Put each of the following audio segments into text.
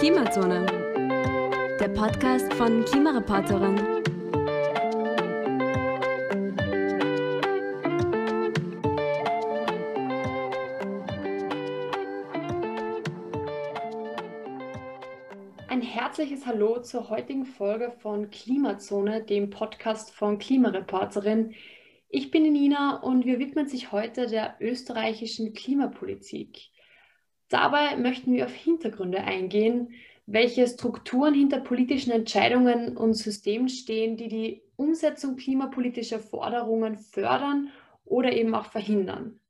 Klimazone, der Podcast von Klimareporterin. Ein herzliches Hallo zur heutigen Folge von Klimazone, dem Podcast von Klimareporterin. Ich bin Nina und wir widmen sich heute der österreichischen Klimapolitik. Dabei möchten wir auf Hintergründe eingehen, welche Strukturen hinter politischen Entscheidungen und Systemen stehen, die die Umsetzung klimapolitischer Forderungen fördern oder eben auch verhindern.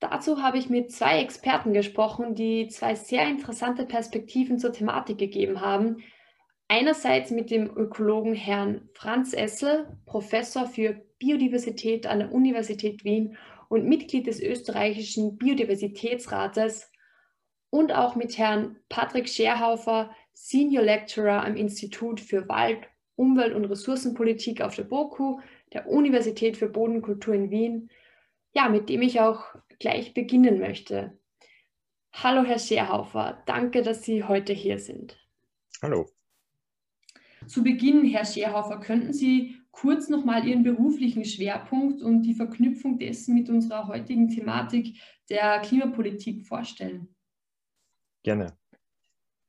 Dazu habe ich mit zwei Experten gesprochen, die zwei sehr interessante Perspektiven zur Thematik gegeben haben. Einerseits mit dem Ökologen Herrn Franz Essel, Professor für Biodiversität an der Universität Wien und Mitglied des österreichischen Biodiversitätsrates und auch mit Herrn Patrick Scherhaufer, Senior Lecturer am Institut für Wald, Umwelt und Ressourcenpolitik auf der BOKU, der Universität für Bodenkultur in Wien, ja, mit dem ich auch gleich beginnen möchte. Hallo, Herr Scherhaufer, danke, dass Sie heute hier sind. Hallo. Zu Beginn, Herr Scherhaufer, könnten Sie kurz nochmal Ihren beruflichen Schwerpunkt und die Verknüpfung dessen mit unserer heutigen Thematik der Klimapolitik vorstellen? Gerne.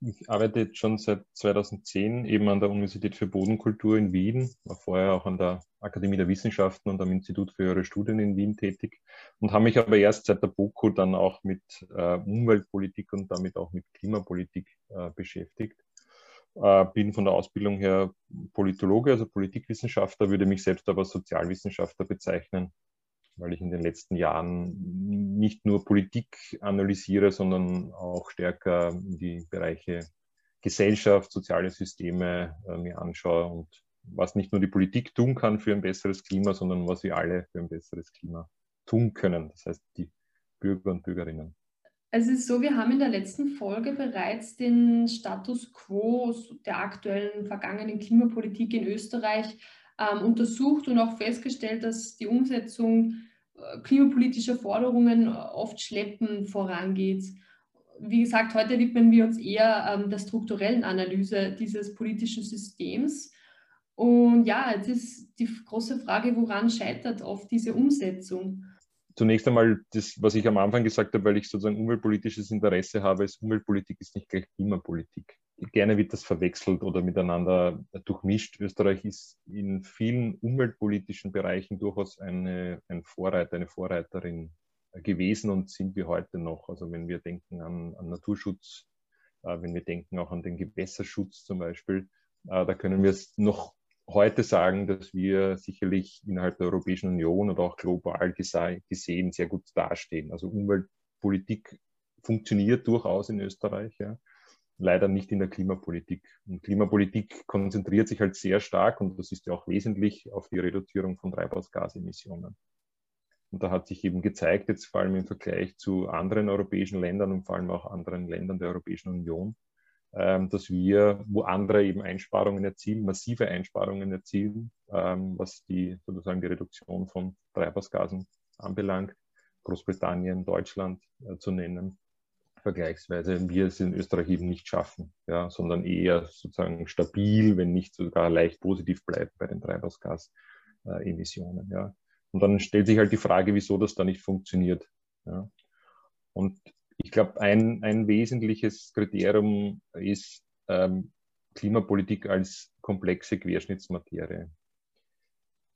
Ich arbeite jetzt schon seit 2010 eben an der Universität für Bodenkultur in Wien, war vorher auch an der Akademie der Wissenschaften und am Institut für höhere Studien in Wien tätig und habe mich aber erst seit der BOKU dann auch mit äh, Umweltpolitik und damit auch mit Klimapolitik äh, beschäftigt. Äh, bin von der Ausbildung her Politologe, also Politikwissenschaftler, würde mich selbst aber Sozialwissenschaftler bezeichnen weil ich in den letzten Jahren nicht nur Politik analysiere, sondern auch stärker die Bereiche Gesellschaft, soziale Systeme äh, mir anschaue und was nicht nur die Politik tun kann für ein besseres Klima, sondern was wir alle für ein besseres Klima tun können. Das heißt, die Bürger und Bürgerinnen. Es ist so, wir haben in der letzten Folge bereits den Status quo der aktuellen vergangenen Klimapolitik in Österreich ähm, untersucht und auch festgestellt, dass die Umsetzung äh, klimapolitischer Forderungen oft schleppend vorangeht. Wie gesagt, heute widmen wir uns eher ähm, der strukturellen Analyse dieses politischen Systems. Und ja, jetzt ist die große Frage, woran scheitert oft diese Umsetzung? Zunächst einmal das, was ich am Anfang gesagt habe, weil ich sozusagen umweltpolitisches Interesse habe, ist Umweltpolitik ist nicht gleich Klimapolitik gerne wird das verwechselt oder miteinander durchmischt. Österreich ist in vielen umweltpolitischen Bereichen durchaus eine, ein Vorreiter, eine Vorreiterin gewesen und sind wir heute noch. Also wenn wir denken an, an Naturschutz, äh, wenn wir denken auch an den Gewässerschutz zum Beispiel, äh, da können wir es noch heute sagen, dass wir sicherlich innerhalb der Europäischen Union oder auch global gesehen sehr gut dastehen. Also Umweltpolitik funktioniert durchaus in Österreich. Ja leider nicht in der Klimapolitik. Und Klimapolitik konzentriert sich halt sehr stark, und das ist ja auch wesentlich, auf die Reduzierung von Treibhausgasemissionen. Und da hat sich eben gezeigt, jetzt vor allem im Vergleich zu anderen europäischen Ländern und vor allem auch anderen Ländern der Europäischen Union, ähm, dass wir, wo andere eben Einsparungen erzielen, massive Einsparungen erzielen, ähm, was die sozusagen die Reduktion von Treibhausgasen anbelangt, Großbritannien, Deutschland äh, zu nennen, vergleichsweise wir es in Österreich eben nicht schaffen, ja, sondern eher sozusagen stabil, wenn nicht sogar leicht positiv bleibt bei den Treibhausgasemissionen. Ja. Und dann stellt sich halt die Frage, wieso das da nicht funktioniert. Ja. Und ich glaube, ein, ein wesentliches Kriterium ist ähm, Klimapolitik als komplexe Querschnittsmaterie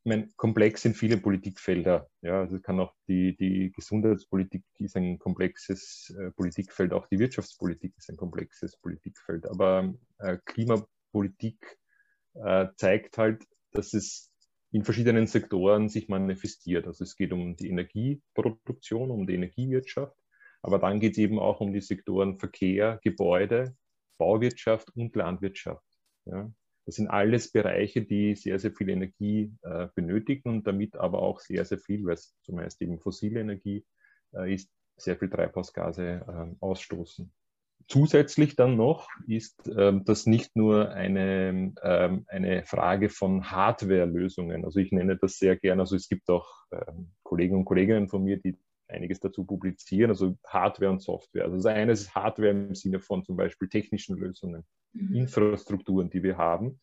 meine, komplex sind viele Politikfelder. Ja, also kann auch die, die Gesundheitspolitik ist ein komplexes äh, Politikfeld, auch die Wirtschaftspolitik ist ein komplexes Politikfeld. Aber äh, Klimapolitik äh, zeigt halt, dass es in verschiedenen Sektoren sich manifestiert. Also es geht um die Energieproduktion, um die Energiewirtschaft, aber dann geht es eben auch um die Sektoren Verkehr, Gebäude, Bauwirtschaft und Landwirtschaft. Ja. Das sind alles Bereiche, die sehr, sehr viel Energie äh, benötigen und damit aber auch sehr, sehr viel, weil es zumeist eben fossile Energie äh, ist, sehr viel Treibhausgase äh, ausstoßen. Zusätzlich dann noch ist ähm, das nicht nur eine, ähm, eine Frage von Hardware-Lösungen. Also ich nenne das sehr gerne, also es gibt auch ähm, Kollegen und Kolleginnen von mir, die einiges dazu publizieren, also Hardware und Software. Also das eine ist Hardware im Sinne von zum Beispiel technischen Lösungen, mhm. Infrastrukturen, die wir haben.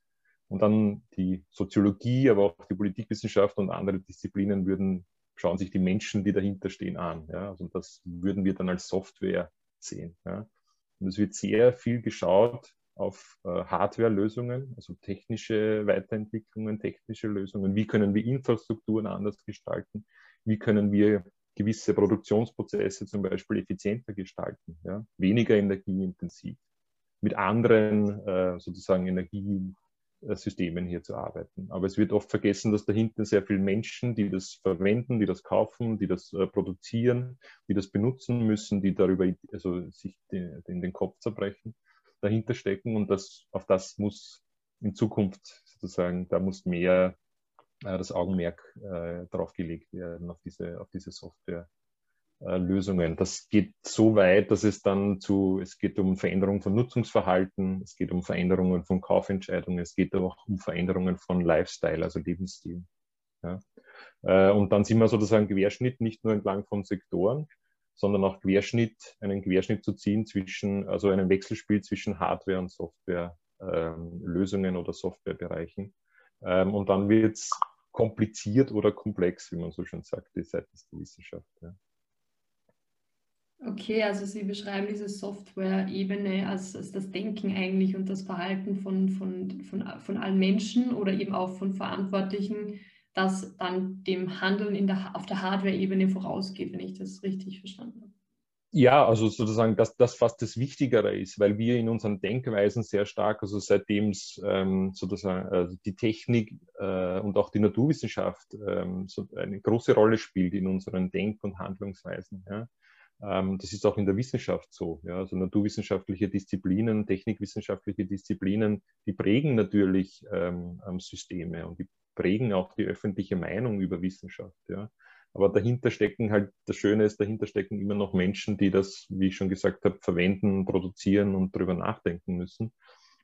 Und dann die Soziologie, aber auch die Politikwissenschaft und andere Disziplinen würden, schauen sich die Menschen, die dahinter stehen, an. Ja? Also das würden wir dann als Software sehen. Ja? Und es wird sehr viel geschaut auf äh, Hardware-Lösungen, also technische Weiterentwicklungen, technische Lösungen. Wie können wir Infrastrukturen anders gestalten? Wie können wir gewisse Produktionsprozesse zum Beispiel effizienter gestalten, ja? weniger energieintensiv, mit anderen äh, sozusagen Energiesystemen hier zu arbeiten. Aber es wird oft vergessen, dass dahinter sehr viele Menschen, die das verwenden, die das kaufen, die das äh, produzieren, die das benutzen müssen, die darüber also sich den, den, Kopf zerbrechen, dahinter stecken und das, auf das muss in Zukunft sozusagen, da muss mehr das Augenmerk äh, darauf gelegt werden, auf diese, auf diese Software. Lösungen. Das geht so weit, dass es dann zu, es geht um Veränderungen von Nutzungsverhalten, es geht um Veränderungen von Kaufentscheidungen, es geht auch um Veränderungen von Lifestyle, also Lebensstil. Ja. Äh, und dann sind wir sozusagen Querschnitt nicht nur entlang von Sektoren, sondern auch Querschnitt, einen Querschnitt zu ziehen zwischen, also einen Wechselspiel zwischen Hardware und Software ähm, Lösungen oder Softwarebereichen. Ähm, und dann wird es kompliziert oder komplex, wie man so schön sagt, seitens der Wissenschaft. Ja. Okay, also Sie beschreiben diese Software-Ebene als, als, das Denken eigentlich und das Verhalten von, von, von, von allen Menschen oder eben auch von Verantwortlichen, das dann dem Handeln der, auf der Hardware-Ebene vorausgeht, wenn ich das richtig verstanden habe. Ja, also sozusagen, dass das fast das Wichtigere ist, weil wir in unseren Denkweisen sehr stark, also seitdem es ähm, sozusagen also die Technik äh, und auch die Naturwissenschaft ähm, so eine große Rolle spielt in unseren Denk- und Handlungsweisen. Ja. Ähm, das ist auch in der Wissenschaft so. Ja. Also naturwissenschaftliche Disziplinen, technikwissenschaftliche Disziplinen, die prägen natürlich ähm, Systeme und die prägen auch die öffentliche Meinung über Wissenschaft. Ja. Aber dahinter stecken halt, das Schöne ist, dahinter stecken immer noch Menschen, die das, wie ich schon gesagt habe, verwenden, produzieren und darüber nachdenken müssen.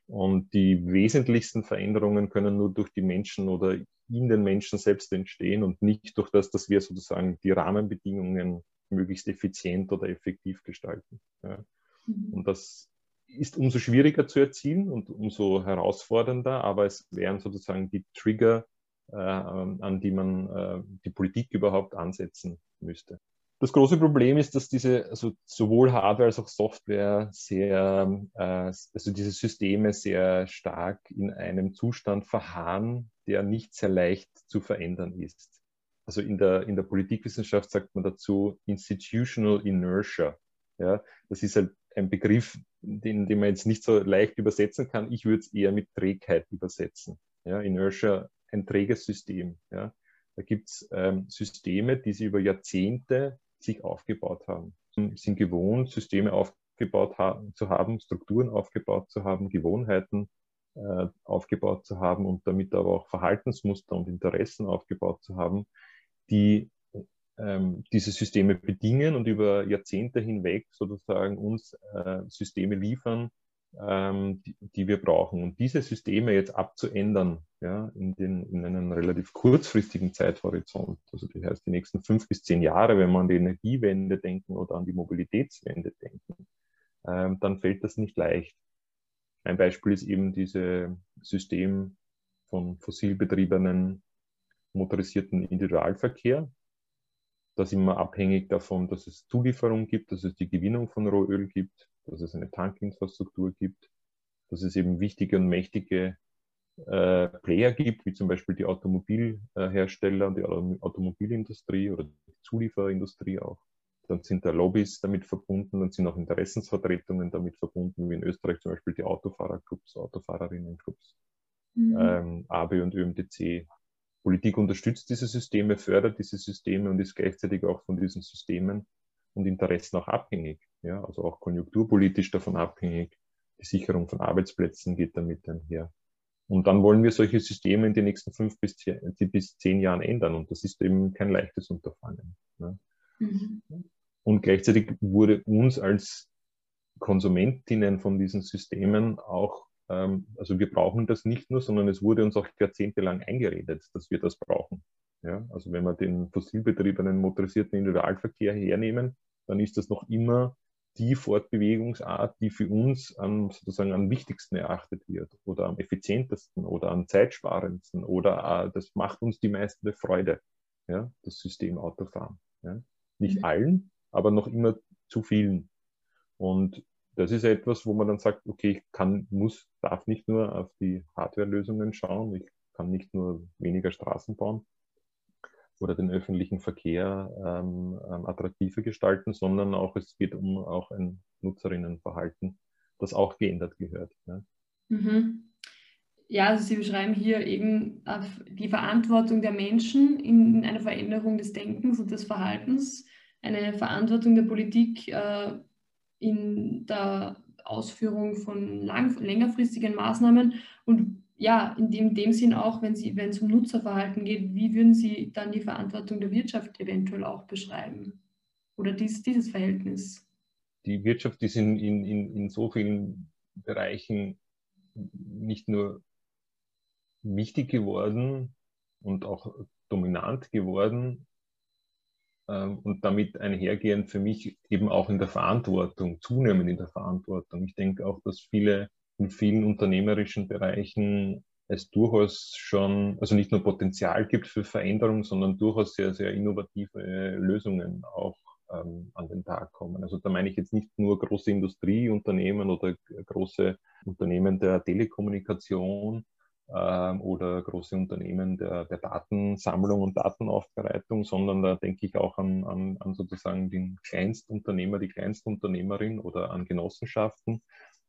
Und die wesentlichsten Veränderungen können nur durch die Menschen oder in den Menschen selbst entstehen und nicht durch das, dass wir sozusagen die Rahmenbedingungen möglichst effizient oder effektiv gestalten. Ja. Mhm. Und das ist umso schwieriger zu erzielen und umso herausfordernder, aber es wären sozusagen die Trigger, an die man äh, die Politik überhaupt ansetzen müsste. Das große Problem ist, dass diese, also sowohl Hardware als auch Software sehr, äh, also diese Systeme sehr stark in einem Zustand verharren, der nicht sehr leicht zu verändern ist. Also in der, in der Politikwissenschaft sagt man dazu Institutional Inertia. Ja, das ist halt ein Begriff, den, den man jetzt nicht so leicht übersetzen kann. Ich würde es eher mit Trägheit übersetzen. Ja, Inertia ein träges System. Ja. Da gibt es ähm, Systeme, die sie über Jahrzehnte sich aufgebaut haben. Sind gewohnt, Systeme aufgebaut haben, zu haben, Strukturen aufgebaut zu haben, Gewohnheiten äh, aufgebaut zu haben und damit aber auch Verhaltensmuster und Interessen aufgebaut zu haben, die ähm, diese Systeme bedingen und über Jahrzehnte hinweg sozusagen uns äh, Systeme liefern, ähm, die, die, wir brauchen. Und diese Systeme jetzt abzuändern, ja, in, den, in einem relativ kurzfristigen Zeithorizont, also das heißt die nächsten fünf bis zehn Jahre, wenn wir an die Energiewende denken oder an die Mobilitätswende denken, ähm, dann fällt das nicht leicht. Ein Beispiel ist eben dieses System von fossilbetriebenen motorisierten Individualverkehr. Da sind wir abhängig davon, dass es Zulieferung gibt, dass es die Gewinnung von Rohöl gibt, dass es eine Tankinfrastruktur gibt, dass es eben wichtige und mächtige äh, Player gibt, wie zum Beispiel die Automobilhersteller und die Automobilindustrie oder die Zuliefererindustrie auch. Dann sind da Lobbys damit verbunden, dann sind auch Interessensvertretungen damit verbunden, wie in Österreich zum Beispiel die Autofahrerclubs, Autofahrerinnenclubs, mhm. ähm, ABE und ÖMTC. Politik unterstützt diese Systeme, fördert diese Systeme und ist gleichzeitig auch von diesen Systemen und Interessen auch abhängig. Ja, also auch konjunkturpolitisch davon abhängig. Die Sicherung von Arbeitsplätzen geht damit einher. Und dann wollen wir solche Systeme in den nächsten fünf bis zehn, bis zehn Jahren ändern. Und das ist eben kein leichtes Unterfangen. Ja. Mhm. Und gleichzeitig wurde uns als Konsumentinnen von diesen Systemen auch, ähm, also wir brauchen das nicht nur, sondern es wurde uns auch jahrzehntelang eingeredet, dass wir das brauchen. Ja, also Also wenn wir den fossilbetriebenen motorisierten Individualverkehr hernehmen, dann ist das noch immer die Fortbewegungsart, die für uns am, sozusagen am wichtigsten erachtet wird oder am effizientesten oder am zeitsparendsten oder das macht uns die meiste Freude, ja, das System Autofahren. Ja. Nicht mhm. allen, aber noch immer zu vielen. Und das ist etwas, wo man dann sagt, okay, ich kann, muss, darf nicht nur auf die Hardware-Lösungen schauen, ich kann nicht nur weniger Straßen bauen, oder den öffentlichen Verkehr ähm, ähm, attraktiver gestalten, sondern auch es geht um auch ein Nutzerinnenverhalten, das auch geändert gehört. Ja. Mhm. Ja, also Sie beschreiben hier eben die Verantwortung der Menschen in einer Veränderung des Denkens und des Verhaltens, eine Verantwortung der Politik äh, in der Ausführung von lang, längerfristigen Maßnahmen und ja, in dem, dem Sinn auch, wenn, es um Nutzerverhalten geht, wie würden Sie dann die Verantwortung der Wirtschaft eventuell auch beschreiben? Oder dies, dieses Verhältnis? Die Wirtschaft ist in, in, in, in so vielen Bereichen nicht nur wichtig geworden und auch dominant geworden ähm, und damit einhergehend für mich eben auch in der Verantwortung, zunehmend in der Verantwortung. Ich denke auch, dass viele in vielen unternehmerischen Bereichen es durchaus schon, also nicht nur Potenzial gibt für Veränderung, sondern durchaus sehr, sehr innovative Lösungen auch ähm, an den Tag kommen. Also da meine ich jetzt nicht nur große Industrieunternehmen oder große Unternehmen der Telekommunikation ähm, oder große Unternehmen der, der, Datensammlung und Datenaufbereitung, sondern da denke ich auch an, an, an sozusagen den Kleinstunternehmer, die Kleinstunternehmerin oder an Genossenschaften,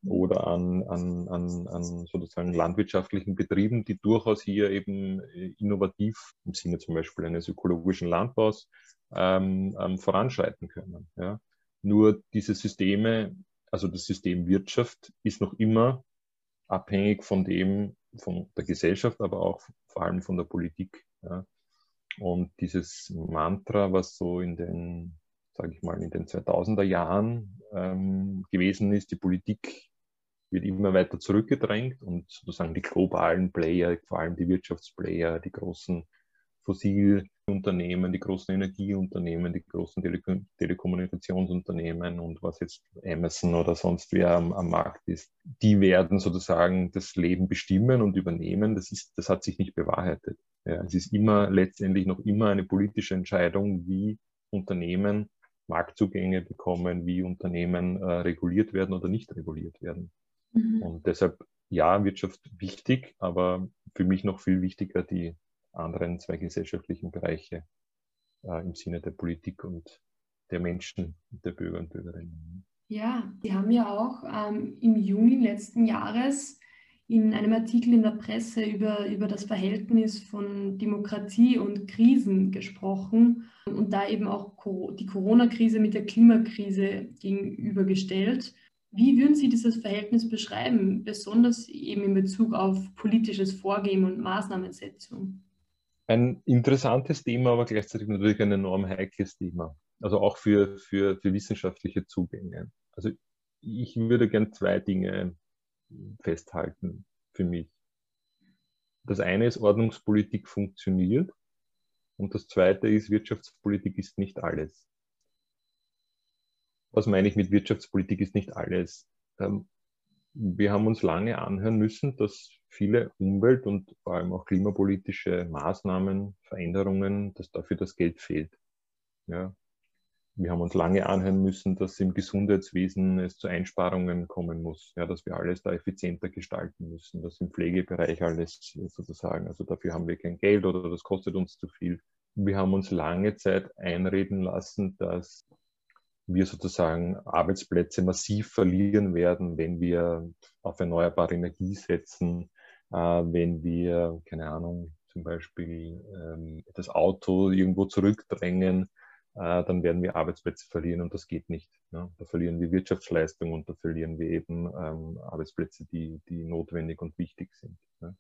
oder an, an, an, an sozusagen landwirtschaftlichen Betrieben, die durchaus hier eben äh, innovativ im Sinne zum Beispiel eines ökologischen Landbaus ähm, ähm, voranschreiten können. Ja. Nur diese Systeme, also das System Wirtschaft ist noch immer abhängig von dem, von der Gesellschaft, aber auch vor allem von der Politik. Ja. Und dieses Mantra, was so in den, sage ich mal, in den 2000er Jahren ähm, gewesen ist, die Politik wird immer weiter zurückgedrängt und sozusagen die globalen Player, vor allem die Wirtschaftsplayer, die großen Fossilunternehmen, die großen Energieunternehmen, die großen Tele Telekommunikationsunternehmen und was jetzt Amazon oder sonst wer am, am, Markt ist, die werden sozusagen das Leben bestimmen und übernehmen. Das, ist, das hat sich nicht bewahrheitet. Ja, es ist immer letztendlich noch immer eine politische Entscheidung, wie Unternehmen Marktzugänge bekommen, wie Unternehmen äh, reguliert werden oder nicht reguliert werden. Mhm. Und deshalb, ja, Wirtschaft wichtig, aber für mich noch viel wichtiger die anderen zwei gesellschaftlichen Bereiche äh, im Sinne der Politik und der Menschen, der Bürger und Bürgerinnen. Ja, Sie haben ja auch ähm, im Juni letzten Jahres in einem Artikel in der Presse über, über das Verhältnis von Demokratie und Krisen gesprochen und da eben auch die Corona-Krise mit der Klimakrise gegenübergestellt. Wie würden Sie dieses Verhältnis beschreiben, besonders eben in Bezug auf politisches Vorgehen und Maßnahmensetzung? Ein interessantes Thema, aber gleichzeitig natürlich ein enorm heikles Thema. Also auch für, für, für wissenschaftliche Zugänge. Also ich würde gern zwei Dinge festhalten für mich. Das eine ist, Ordnungspolitik funktioniert und das zweite ist, Wirtschaftspolitik ist nicht alles. Was meine ich mit Wirtschaftspolitik ist nicht alles. Ähm, wir haben uns lange anhören müssen, dass viele Umwelt- und vor allem auch klimapolitische Maßnahmen, Veränderungen, dass dafür das Geld fehlt. Ja. Wir haben uns lange anhören müssen, dass im Gesundheitswesen es zu Einsparungen kommen muss, ja, dass wir alles da effizienter gestalten müssen, dass im Pflegebereich alles sozusagen, also dafür haben wir kein Geld oder das kostet uns zu viel. Wir haben uns lange Zeit einreden lassen, dass wir sozusagen Arbeitsplätze massiv verlieren werden, wenn wir auf erneuerbare Energie setzen, äh, wenn wir, keine Ahnung, zum Beispiel ähm, das Auto irgendwo zurückdrängen, äh, dann werden wir Arbeitsplätze verlieren und das geht nicht. Ja. Da verlieren wir Wirtschaftsleistung und da verlieren wir eben ähm, Arbeitsplätze, die, die notwendig und wichtig sind. Ja.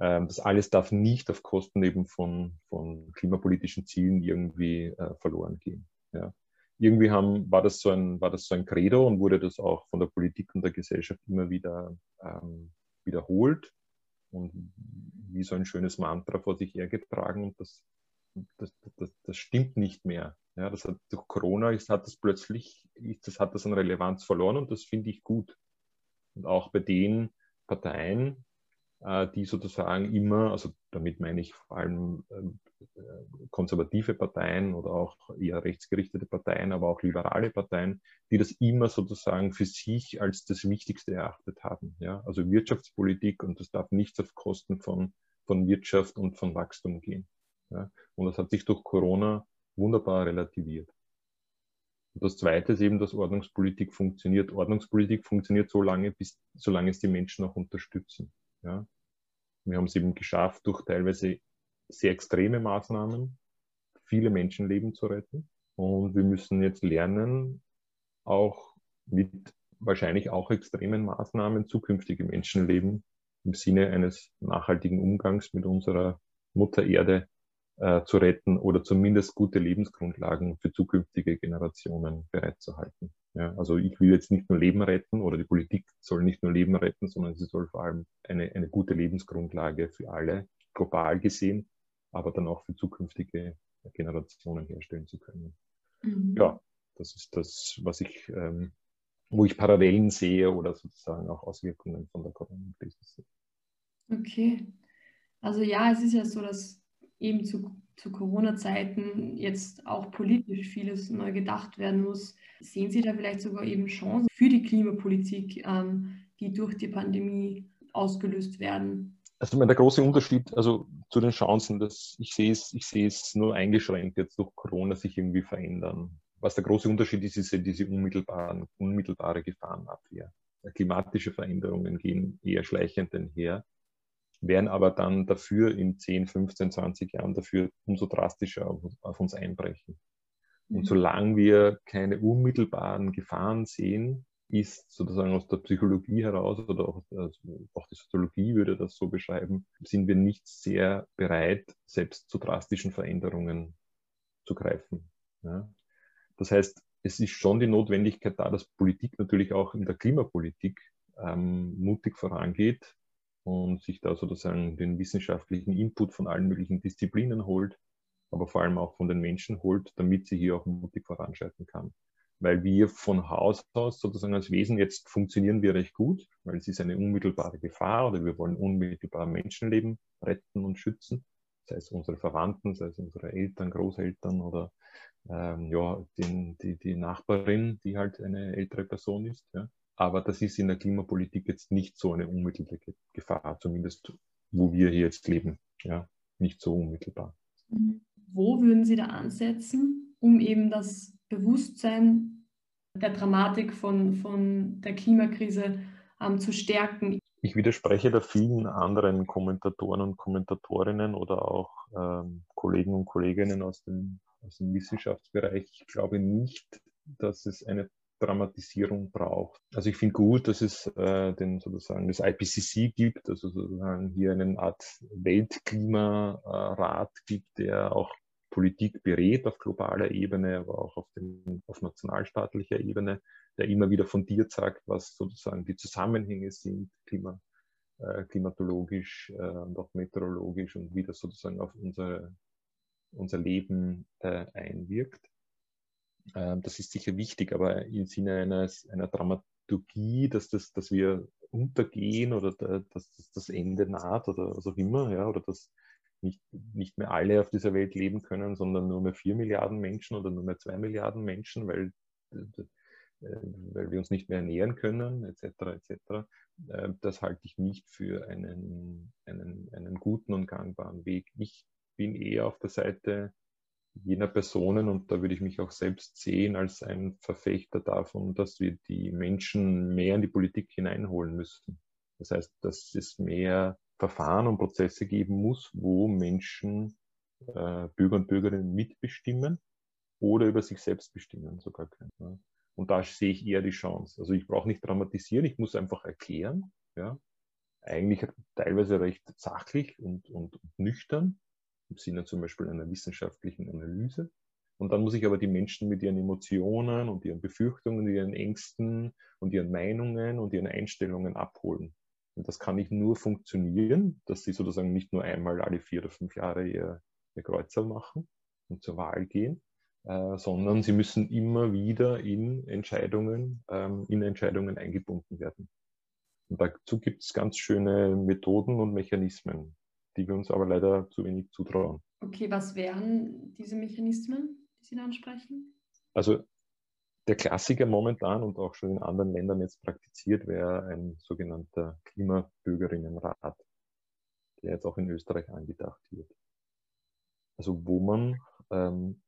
Ähm, das alles darf nicht auf Kosten eben von, von klimapolitischen Zielen irgendwie äh, verloren gehen. Ja irgendwie haben, war, das so ein, war das so ein Credo und wurde das auch von der Politik und der Gesellschaft immer wieder ähm, wiederholt und wie so ein schönes Mantra vor sich hergetragen. Und das das, das, das stimmt nicht mehr. Ja, das hat, durch Corona ist, hat das plötzlich, das hat das an Relevanz verloren und das finde ich gut. Und auch bei den Parteien, die sozusagen immer, also damit meine ich vor allem ähm, äh, konservative Parteien oder auch eher rechtsgerichtete Parteien, aber auch liberale Parteien, die das immer sozusagen für sich als das Wichtigste erachtet haben. Ja? Also Wirtschaftspolitik und das darf nichts auf Kosten von, von Wirtschaft und von Wachstum gehen. Ja? Und das hat sich durch Corona wunderbar relativiert. Und das Zweite ist eben, dass Ordnungspolitik funktioniert. Ordnungspolitik funktioniert so lange, bis, solange es die Menschen auch unterstützen. Ja? Wir haben es eben geschafft, durch teilweise sehr extreme Maßnahmen viele Menschenleben zu retten. Und wir müssen jetzt lernen, auch mit wahrscheinlich auch extremen Maßnahmen zukünftige Menschenleben im Sinne eines nachhaltigen Umgangs mit unserer Mutter Erde äh, zu retten oder zumindest gute Lebensgrundlagen für zukünftige Generationen bereitzuhalten. Ja, also ich will jetzt nicht nur Leben retten oder die Politik soll nicht nur Leben retten, sondern sie soll vor allem eine, eine gute Lebensgrundlage für alle global gesehen, aber dann auch für zukünftige Generationen herstellen zu können. Mhm. Ja, das ist das, was ich, ähm, wo ich Parallelen sehe oder sozusagen auch Auswirkungen von der Corona-Krise sehe. Okay. Also ja, es ist ja so, dass eben zu, zu Corona-Zeiten jetzt auch politisch vieles neu gedacht werden muss. Sehen Sie da vielleicht sogar eben Chancen für die Klimapolitik, ähm, die durch die Pandemie ausgelöst werden? Also der große Unterschied, also zu den Chancen, dass ich sehe es, ich sehe es nur eingeschränkt jetzt durch Corona sich irgendwie verändern. Was der große Unterschied ist, ist diese unmittelbaren, unmittelbare Gefahrenabwehr. Klimatische Veränderungen gehen eher schleichend einher werden aber dann dafür in 10, 15, 20 Jahren dafür umso drastischer auf, auf uns einbrechen. Und mhm. solange wir keine unmittelbaren Gefahren sehen, ist sozusagen aus der Psychologie heraus oder auch, also auch die Soziologie würde das so beschreiben, sind wir nicht sehr bereit, selbst zu drastischen Veränderungen zu greifen. Ja? Das heißt, es ist schon die Notwendigkeit da, dass Politik natürlich auch in der Klimapolitik ähm, mutig vorangeht, und sich da sozusagen den wissenschaftlichen Input von allen möglichen Disziplinen holt, aber vor allem auch von den Menschen holt, damit sie hier auch mutig voranschreiten kann. Weil wir von Haus aus sozusagen als Wesen jetzt funktionieren wir recht gut, weil es ist eine unmittelbare Gefahr oder wir wollen unmittelbar Menschenleben retten und schützen, sei es unsere Verwandten, sei es unsere Eltern, Großeltern oder ähm, ja, den, die, die Nachbarin, die halt eine ältere Person ist. Ja. Aber das ist in der Klimapolitik jetzt nicht so eine unmittelbare Gefahr, zumindest wo wir hier jetzt leben. Ja, nicht so unmittelbar. Wo würden Sie da ansetzen, um eben das Bewusstsein der Dramatik von, von der Klimakrise ähm, zu stärken? Ich widerspreche da vielen anderen Kommentatoren und Kommentatorinnen oder auch ähm, Kollegen und Kolleginnen aus dem, aus dem Wissenschaftsbereich. Ich glaube nicht, dass es eine Dramatisierung braucht. Also ich finde gut, dass es äh, den sozusagen das IPCC gibt, also sozusagen hier eine Art Weltklimarat gibt, der auch Politik berät auf globaler Ebene, aber auch auf, dem, auf nationalstaatlicher Ebene, der immer wieder fundiert sagt, was sozusagen die Zusammenhänge sind, Klima, äh, klimatologisch äh, und auch meteorologisch und wie das sozusagen auf unser, unser Leben äh, einwirkt. Ähm, das ist sicher wichtig, aber im Sinne eines, einer Dramaturgie, dass, das, dass wir untergehen oder da, dass das Ende naht oder was auch immer, ja, oder dass nicht, nicht mehr alle auf dieser Welt leben können, sondern nur mehr vier Milliarden Menschen oder nur mehr zwei Milliarden Menschen, weil, äh, weil wir uns nicht mehr ernähren können, etc. etc. Äh, das halte ich nicht für einen, einen, einen guten und gangbaren Weg. Ich bin eher auf der Seite jener Personen, und da würde ich mich auch selbst sehen als ein Verfechter davon, dass wir die Menschen mehr in die Politik hineinholen müssten. Das heißt, dass es mehr Verfahren und Prozesse geben muss, wo Menschen, äh, Bürger und Bürgerinnen mitbestimmen oder über sich selbst bestimmen sogar können. Ja. Und da sehe ich eher die Chance. Also ich brauche nicht dramatisieren, ich muss einfach erklären, ja, eigentlich teilweise recht sachlich und, und, und nüchtern, im Sinne zum Beispiel einer wissenschaftlichen Analyse. Und dann muss ich aber die Menschen mit ihren Emotionen und ihren Befürchtungen, ihren Ängsten und ihren Meinungen und ihren Einstellungen abholen. Und das kann nicht nur funktionieren, dass sie sozusagen nicht nur einmal alle vier oder fünf Jahre ihr, eine Kreuzerl machen und zur Wahl gehen, äh, sondern sie müssen immer wieder in Entscheidungen, ähm, in Entscheidungen eingebunden werden. Und dazu gibt es ganz schöne Methoden und Mechanismen, die wir uns aber leider zu wenig zutrauen. Okay, was wären diese Mechanismen, die Sie da ansprechen? Also der Klassiker momentan und auch schon in anderen Ländern jetzt praktiziert wäre ein sogenannter Klimabürgerinnenrat, der jetzt auch in Österreich angedacht wird. Also wo man ähm,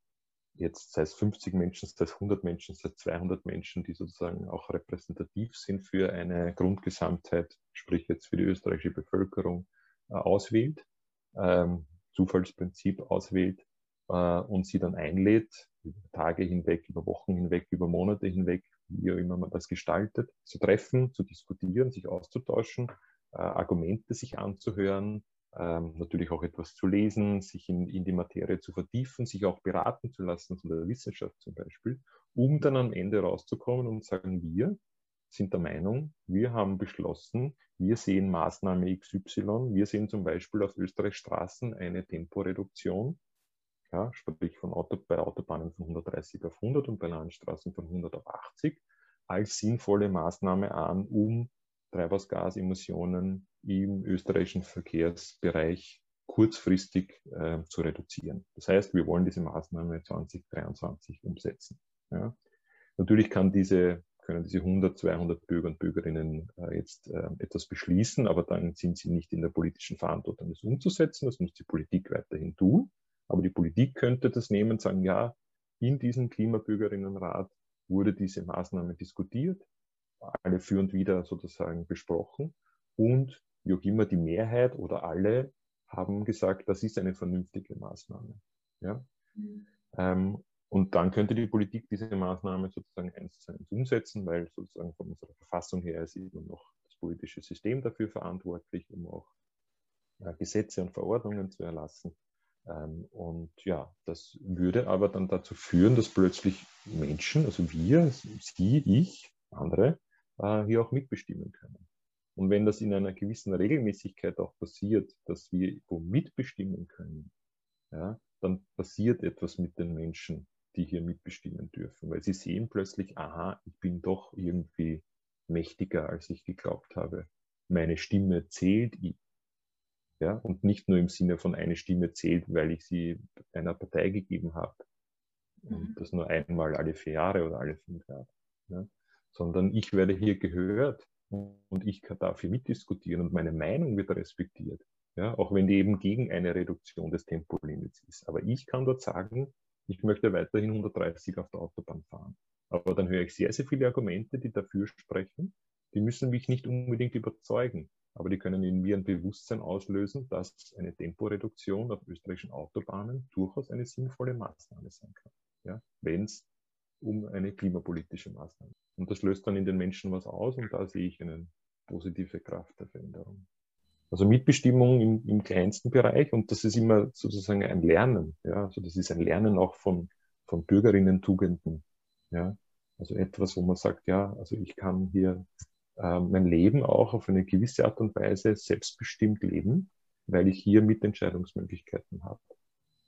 jetzt sei es 50 Menschen, sei es 100 Menschen, sei es 200 Menschen, die sozusagen auch repräsentativ sind für eine Grundgesamtheit, sprich jetzt für die österreichische Bevölkerung, auswählt, ähm, Zufallsprinzip auswählt äh, und sie dann einlädt, über Tage hinweg, über Wochen hinweg, über Monate hinweg, wie auch immer man das gestaltet, zu treffen, zu diskutieren, sich auszutauschen, äh, Argumente sich anzuhören, ähm, natürlich auch etwas zu lesen, sich in, in die Materie zu vertiefen, sich auch beraten zu lassen von der Wissenschaft zum Beispiel, um dann am Ende rauszukommen und sagen, wir sind der Meinung, wir haben beschlossen, wir sehen Maßnahme XY, wir sehen zum Beispiel auf Österreichs Straßen eine Temporeduktion, ja, sprich von Auto, bei Autobahnen von 130 auf 100 und bei Landstraßen von 100 auf 80, als sinnvolle Maßnahme an, um Treibhausgasemissionen im österreichischen Verkehrsbereich kurzfristig äh, zu reduzieren. Das heißt, wir wollen diese Maßnahme 2023 umsetzen. Ja. Natürlich kann diese, können diese 100, 200 Bürger und Bürgerinnen äh, jetzt äh, etwas beschließen, aber dann sind sie nicht in der politischen Verantwortung, das umzusetzen. Das muss die Politik weiterhin tun. Aber die Politik könnte das nehmen und sagen, ja, in diesem Klimabürgerinnenrat wurde diese Maßnahme diskutiert, alle für und wieder sozusagen besprochen und wie auch immer die Mehrheit oder alle haben gesagt, das ist eine vernünftige Maßnahme. Ja? Mhm. Ähm, und dann könnte die Politik diese Maßnahme sozusagen eins zu eins umsetzen, weil sozusagen von unserer Verfassung her ist immer noch das politische System dafür verantwortlich, um auch äh, Gesetze und Verordnungen zu erlassen. Ähm, und ja, das würde aber dann dazu führen, dass plötzlich Menschen, also wir, Sie, ich, andere, äh, hier auch mitbestimmen können. Und wenn das in einer gewissen Regelmäßigkeit auch passiert, dass wir wo mitbestimmen können, ja, dann passiert etwas mit den Menschen, die hier mitbestimmen dürfen, weil sie sehen plötzlich, aha, ich bin doch irgendwie mächtiger, als ich geglaubt habe. Meine Stimme zählt. Ja, und nicht nur im Sinne von eine Stimme zählt, weil ich sie einer Partei gegeben habe. Und mhm. das nur einmal alle vier Jahre oder alle fünf Jahre. Ja, sondern ich werde hier gehört und ich darf hier mitdiskutieren und meine Meinung wird respektiert. Ja, auch wenn die eben gegen eine Reduktion des Tempolimits ist. Aber ich kann dort sagen, ich möchte weiterhin 130 auf der Autobahn fahren. Aber dann höre ich sehr, sehr viele Argumente, die dafür sprechen. Die müssen mich nicht unbedingt überzeugen, aber die können in mir ein Bewusstsein auslösen, dass eine Temporeduktion auf österreichischen Autobahnen durchaus eine sinnvolle Maßnahme sein kann. Ja, wenn es um eine klimapolitische Maßnahme. Und das löst dann in den Menschen was aus und da sehe ich eine positive Kraft der Veränderung. Also Mitbestimmung im, im kleinsten Bereich und das ist immer sozusagen ein Lernen. Ja, also das ist ein Lernen auch von, von Bürgerinnen-Tugenden. Ja, also etwas, wo man sagt, ja, also ich kann hier äh, mein Leben auch auf eine gewisse Art und Weise selbstbestimmt leben, weil ich hier Mitentscheidungsmöglichkeiten habe.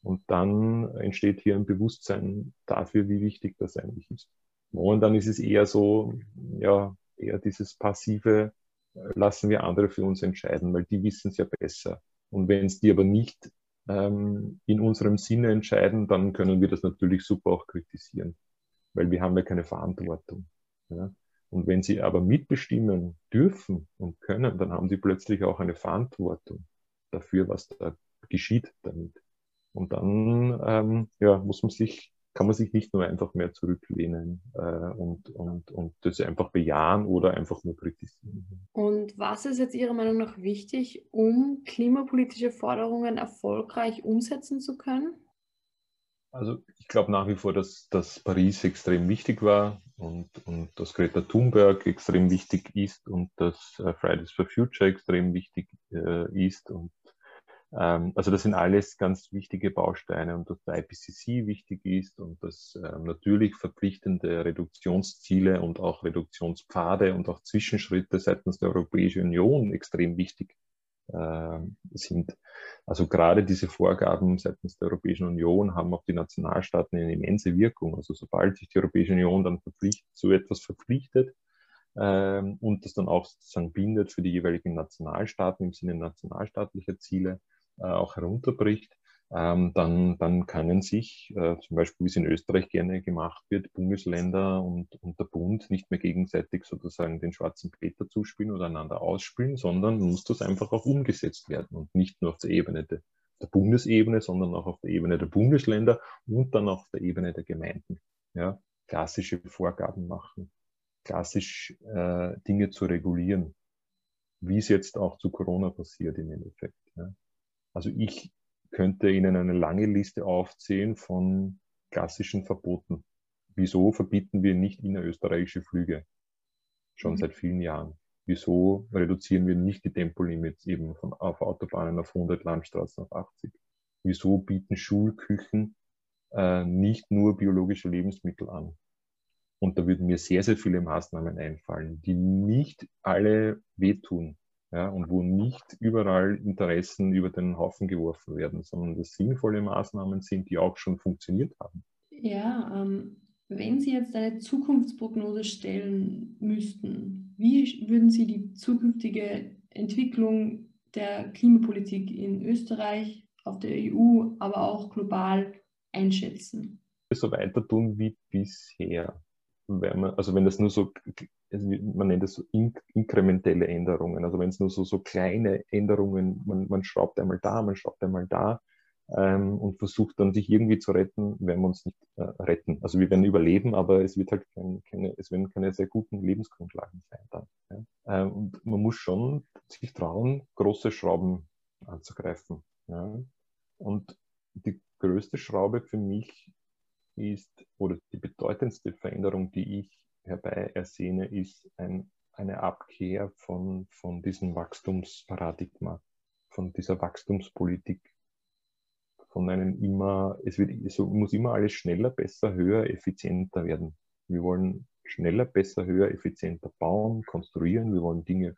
Und dann entsteht hier ein Bewusstsein dafür, wie wichtig das eigentlich ist. Momentan ist es eher so, ja, eher dieses passive, lassen wir andere für uns entscheiden, weil die wissen es ja besser. Und wenn es die aber nicht ähm, in unserem Sinne entscheiden, dann können wir das natürlich super auch kritisieren, weil wir haben ja keine Verantwortung. Ja? Und wenn sie aber mitbestimmen dürfen und können, dann haben sie plötzlich auch eine Verantwortung dafür, was da geschieht damit. Und dann ähm, ja, muss man sich, kann man sich nicht nur einfach mehr zurücklehnen äh, und, und, und das einfach bejahen oder einfach nur kritisieren. Und was ist jetzt Ihrer Meinung nach wichtig, um klimapolitische Forderungen erfolgreich umsetzen zu können? Also ich glaube nach wie vor, dass, dass Paris extrem wichtig war und, und dass Greta Thunberg extrem wichtig ist und dass äh, Fridays for Future extrem wichtig äh, ist und also das sind alles ganz wichtige Bausteine und dass der IPCC wichtig ist und dass ähm, natürlich verpflichtende Reduktionsziele und auch Reduktionspfade und auch Zwischenschritte seitens der Europäischen Union extrem wichtig ähm, sind. Also gerade diese Vorgaben seitens der Europäischen Union haben auf die Nationalstaaten eine immense Wirkung. Also sobald sich die Europäische Union dann verpflichtet, zu etwas verpflichtet ähm, und das dann auch sozusagen bindet für die jeweiligen Nationalstaaten im Sinne nationalstaatlicher Ziele, auch herunterbricht, ähm, dann, dann können sich, äh, zum Beispiel wie es in Österreich gerne gemacht wird, Bundesländer und, und der Bund nicht mehr gegenseitig sozusagen den schwarzen Peter zuspielen oder einander ausspielen, sondern muss das einfach auch umgesetzt werden und nicht nur auf der Ebene de, der Bundesebene, sondern auch auf der Ebene der Bundesländer und dann auf der Ebene der Gemeinden. Ja, klassische Vorgaben machen, klassisch äh, Dinge zu regulieren, wie es jetzt auch zu Corona passiert im Endeffekt. Ja. Also ich könnte Ihnen eine lange Liste aufzählen von klassischen Verboten. Wieso verbieten wir nicht innerösterreichische Flüge? Schon mhm. seit vielen Jahren. Wieso reduzieren wir nicht die Tempolimits eben von, auf Autobahnen auf 100, Landstraßen auf 80? Wieso bieten Schulküchen äh, nicht nur biologische Lebensmittel an? Und da würden mir sehr, sehr viele Maßnahmen einfallen, die nicht alle wehtun, ja, und wo nicht überall Interessen über den Haufen geworfen werden, sondern das sinnvolle Maßnahmen sind, die auch schon funktioniert haben. Ja, ähm, wenn Sie jetzt eine Zukunftsprognose stellen müssten, wie würden Sie die zukünftige Entwicklung der Klimapolitik in Österreich, auf der EU, aber auch global einschätzen? So weiter tun wie bisher. Wenn man, also wenn das nur so also man nennt es so inkrementelle Änderungen. Also wenn es nur so, so kleine Änderungen, man, man schraubt einmal da, man schraubt einmal da ähm, und versucht dann sich irgendwie zu retten, werden wir uns nicht äh, retten. Also wir werden überleben, aber es wird halt kein, keine, es werden keine sehr guten Lebensgrundlagen sein dann. Ja? Ähm, und man muss schon sich trauen, große Schrauben anzugreifen. Ja? Und die größte Schraube für mich ist, oder die bedeutendste Veränderung, die ich herbei ersehne, ist ein, eine Abkehr von, von diesem Wachstumsparadigma, von dieser Wachstumspolitik, von einem immer, es wird, es muss immer alles schneller, besser, höher, effizienter werden. Wir wollen schneller, besser, höher, effizienter bauen, konstruieren, wir wollen Dinge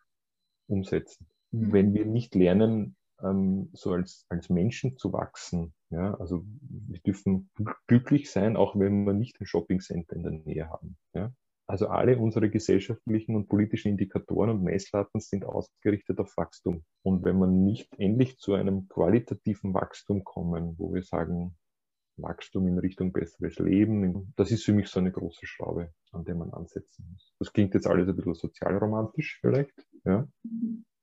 umsetzen. Mhm. Wenn wir nicht lernen, ähm, so als, als Menschen zu wachsen, ja, also wir dürfen glücklich sein, auch wenn wir nicht ein Shoppingcenter in der Nähe haben. Ja. Also alle unsere gesellschaftlichen und politischen Indikatoren und Messlatten sind ausgerichtet auf Wachstum. Und wenn wir nicht endlich zu einem qualitativen Wachstum kommen, wo wir sagen, Wachstum in Richtung besseres Leben, das ist für mich so eine große Schraube, an der man ansetzen muss. Das klingt jetzt alles ein bisschen sozialromantisch vielleicht, ja.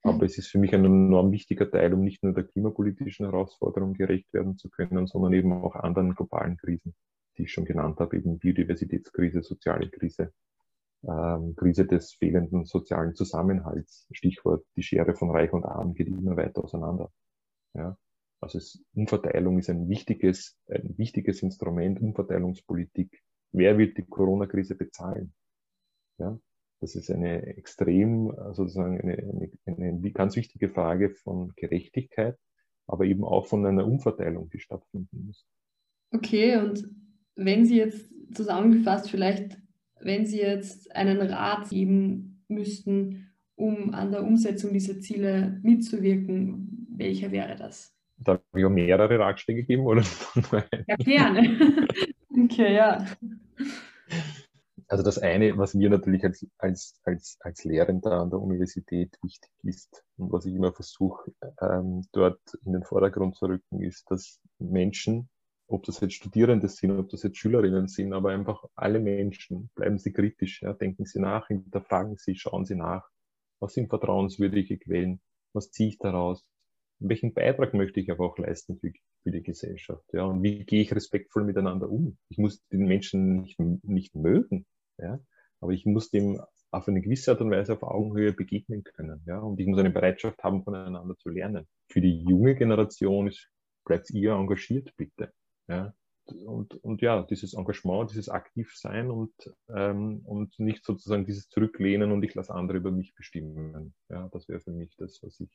Aber es ist für mich ein enorm wichtiger Teil, um nicht nur der klimapolitischen Herausforderung gerecht werden zu können, sondern eben auch anderen globalen Krisen, die ich schon genannt habe, eben Biodiversitätskrise, soziale Krise, ähm, Krise des fehlenden sozialen Zusammenhalts. Stichwort, die Schere von Reich und Arm geht immer weiter auseinander. Ja? Also es, Umverteilung ist ein wichtiges, ein wichtiges Instrument, Umverteilungspolitik. Wer wird die Corona-Krise bezahlen? Ja? Das ist eine extrem, sozusagen eine, eine, eine ganz wichtige Frage von Gerechtigkeit, aber eben auch von einer Umverteilung, die stattfinden muss. Okay, und wenn Sie jetzt zusammengefasst vielleicht wenn Sie jetzt einen Rat geben müssten, um an der Umsetzung dieser Ziele mitzuwirken, welcher wäre das? Darf ich auch mehrere Ratschläge geben? Oder? Ja, gerne. okay, ja. Also das eine, was mir natürlich als, als, als, als Lehrender an der Universität wichtig ist und was ich immer versuche, ähm, dort in den Vordergrund zu rücken, ist, dass Menschen ob das jetzt Studierende sind, ob das jetzt Schülerinnen sind, aber einfach alle Menschen, bleiben Sie kritisch, ja, denken Sie nach, hinterfragen Sie, schauen Sie nach, was sind vertrauenswürdige Quellen, was ziehe ich daraus, welchen Beitrag möchte ich aber auch leisten für, für die Gesellschaft, ja, und wie gehe ich respektvoll miteinander um. Ich muss den Menschen nicht, nicht mögen, ja, aber ich muss dem auf eine gewisse Art und Weise auf Augenhöhe begegnen können, ja, und ich muss eine Bereitschaft haben, voneinander zu lernen. Für die junge Generation ist, bleibt ihr engagiert, bitte. Ja? Und, und ja, dieses Engagement, dieses Aktivsein und, ähm, und nicht sozusagen dieses Zurücklehnen und ich lasse andere über mich bestimmen. Ja, das wäre für mich das, was ich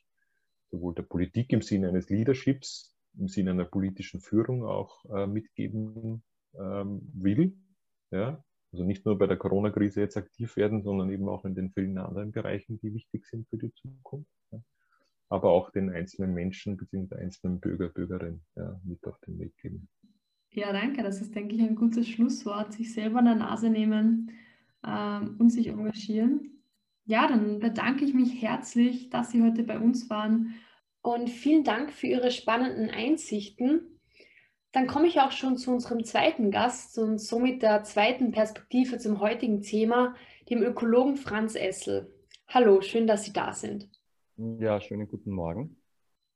sowohl der Politik im Sinne eines Leaderships, im Sinne einer politischen Führung auch äh, mitgeben ähm, will. Ja, also nicht nur bei der Corona-Krise jetzt aktiv werden, sondern eben auch in den vielen anderen Bereichen, die wichtig sind für die Zukunft. Ja. aber auch den einzelnen Menschen bzw. einzelnen Bürger, Bürgerinnen ja, mit auf den Weg geben. Ja, danke. Das ist, denke ich, ein gutes Schlusswort. Sich selber an der Nase nehmen ähm, und sich engagieren. Ja, dann bedanke ich mich herzlich, dass Sie heute bei uns waren. Und vielen Dank für Ihre spannenden Einsichten. Dann komme ich auch schon zu unserem zweiten Gast und somit der zweiten Perspektive zum heutigen Thema, dem Ökologen Franz Essel. Hallo, schön, dass Sie da sind. Ja, schönen guten Morgen.